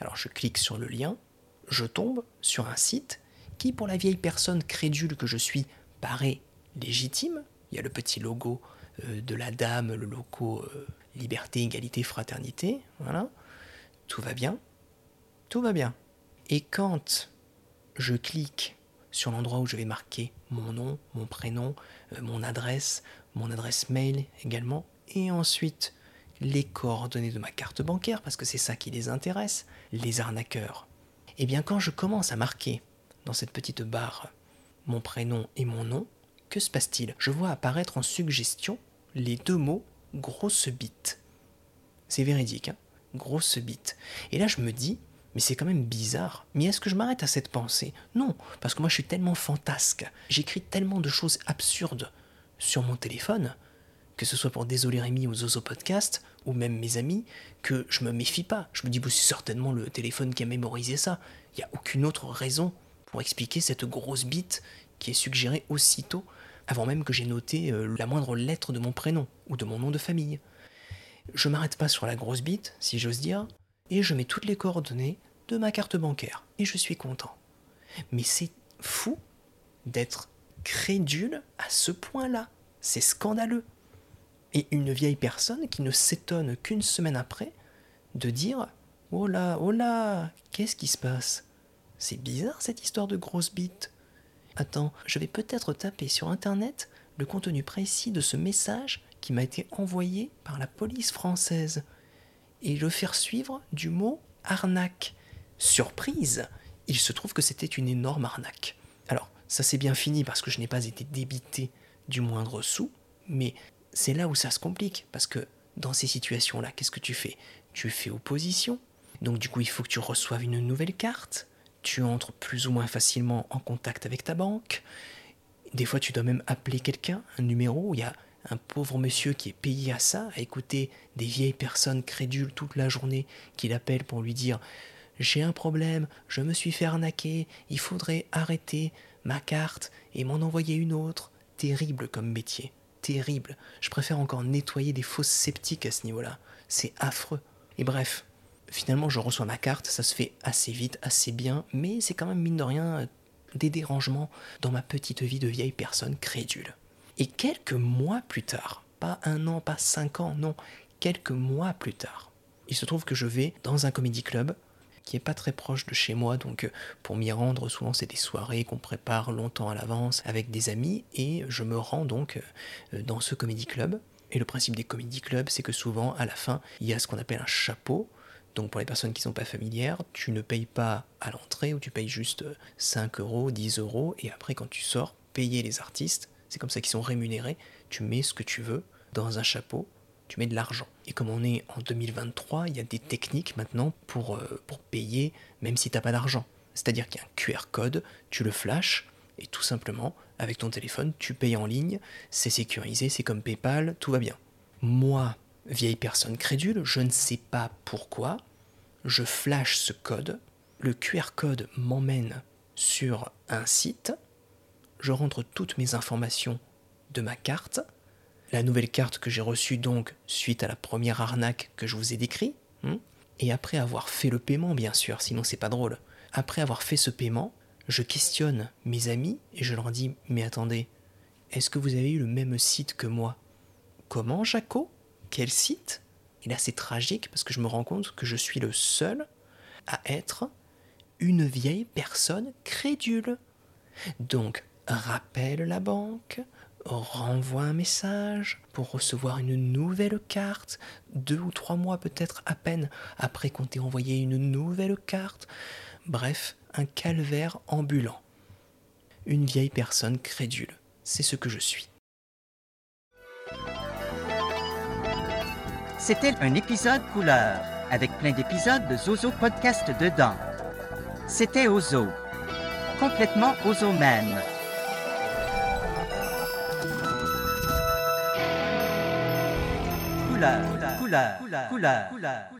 Alors je clique sur le lien, je tombe sur un site qui, pour la vieille personne crédule que je suis, paraît légitime. Il y a le petit logo euh, de la dame, le logo euh, liberté, égalité, fraternité. Voilà. Tout va bien. Tout va bien. Et quand je clique sur l'endroit où je vais marquer mon nom, mon prénom, euh, mon adresse, mon adresse mail également, et ensuite les coordonnées de ma carte bancaire, parce que c'est ça qui les intéresse, les arnaqueurs. Et eh bien quand je commence à marquer dans cette petite barre mon prénom et mon nom, se passe-t-il? Je vois apparaître en suggestion les deux mots grosse bite. C'est véridique, hein? Grosse bite. Et là je me dis, mais c'est quand même bizarre. Mais est-ce que je m'arrête à cette pensée? Non, parce que moi je suis tellement fantasque, j'écris tellement de choses absurdes sur mon téléphone, que ce soit pour Désolé Rémi ou Zozo Podcast, ou même mes amis, que je me méfie pas. Je me dis, c'est certainement le téléphone qui a mémorisé ça. Il n'y a aucune autre raison pour expliquer cette grosse bite qui est suggérée aussitôt, avant même que j'ai noté euh, la moindre lettre de mon prénom ou de mon nom de famille. Je m'arrête pas sur la grosse bite, si j'ose dire, et je mets toutes les coordonnées de ma carte bancaire, et je suis content. Mais c'est fou d'être crédule à ce point-là. C'est scandaleux et une vieille personne qui ne s'étonne qu'une semaine après de dire Oh là, oh là, qu'est-ce qui se passe? C'est bizarre cette histoire de grosse bite. Attends, je vais peut-être taper sur internet le contenu précis de ce message qui m'a été envoyé par la police française et le faire suivre du mot arnaque. Surprise Il se trouve que c'était une énorme arnaque. Alors, ça s'est bien fini parce que je n'ai pas été débité du moindre sou, mais c'est là où ça se complique, parce que dans ces situations-là, qu'est-ce que tu fais? Tu fais opposition, donc du coup il faut que tu reçoives une nouvelle carte, tu entres plus ou moins facilement en contact avec ta banque, des fois tu dois même appeler quelqu'un, un numéro, il y a un pauvre monsieur qui est payé à ça, à écouter des vieilles personnes crédules toute la journée qui l'appellent pour lui dire j'ai un problème, je me suis fait arnaquer, il faudrait arrêter ma carte et m'en envoyer une autre. Terrible comme métier terrible. Je préfère encore nettoyer des fausses sceptiques à ce niveau-là. C'est affreux. Et bref, finalement, je reçois ma carte, ça se fait assez vite, assez bien, mais c'est quand même, mine de rien, des dérangements dans ma petite vie de vieille personne crédule. Et quelques mois plus tard, pas un an, pas cinq ans, non, quelques mois plus tard, il se trouve que je vais dans un comédie club qui est pas très proche de chez moi, donc euh, pour m'y rendre, souvent c'est des soirées qu'on prépare longtemps à l'avance avec des amis, et je me rends donc euh, dans ce comédie club. Et le principe des comédie clubs, c'est que souvent, à la fin, il y a ce qu'on appelle un chapeau. Donc pour les personnes qui ne sont pas familières, tu ne payes pas à l'entrée, ou tu payes juste 5 euh, euros, 10 euros, et après quand tu sors, payer les artistes, c'est comme ça qu'ils sont rémunérés, tu mets ce que tu veux dans un chapeau, tu mets de l'argent. Et comme on est en 2023, il y a des techniques maintenant pour, euh, pour payer même si tu n'as pas d'argent. C'est-à-dire qu'il y a un QR code, tu le flashes, et tout simplement, avec ton téléphone, tu payes en ligne, c'est sécurisé, c'est comme PayPal, tout va bien. Moi, vieille personne crédule, je ne sais pas pourquoi, je flash ce code, le QR code m'emmène sur un site, je rentre toutes mes informations de ma carte, La nouvelle carte que j'ai reçue donc suite à la première arnaque que je vous ai décrit. hein, et après avoir fait le paiement, bien sûr, sinon c'est pas drôle. Après avoir fait ce paiement, je questionne mes amis et je leur dis Mais attendez, est-ce que vous avez eu le même site que moi? Comment, Jaco? Quel site Et là, c'est tragique parce que je me rends compte que je suis le seul à être une vieille personne crédule. Donc, rappelle la banque, renvoie un message pour recevoir une nouvelle carte, deux ou trois mois peut-être à peine après qu'on t'ait envoyé une nouvelle carte. Bref, un calvaire ambulant. Une vieille personne crédule, c'est ce que je suis. C'était un épisode couleur, avec plein d'épisodes de Zozo Podcast dedans. C'était Ozo. Complètement Ozo-Man. Couleur, couleur, couleur, couleur, couleur.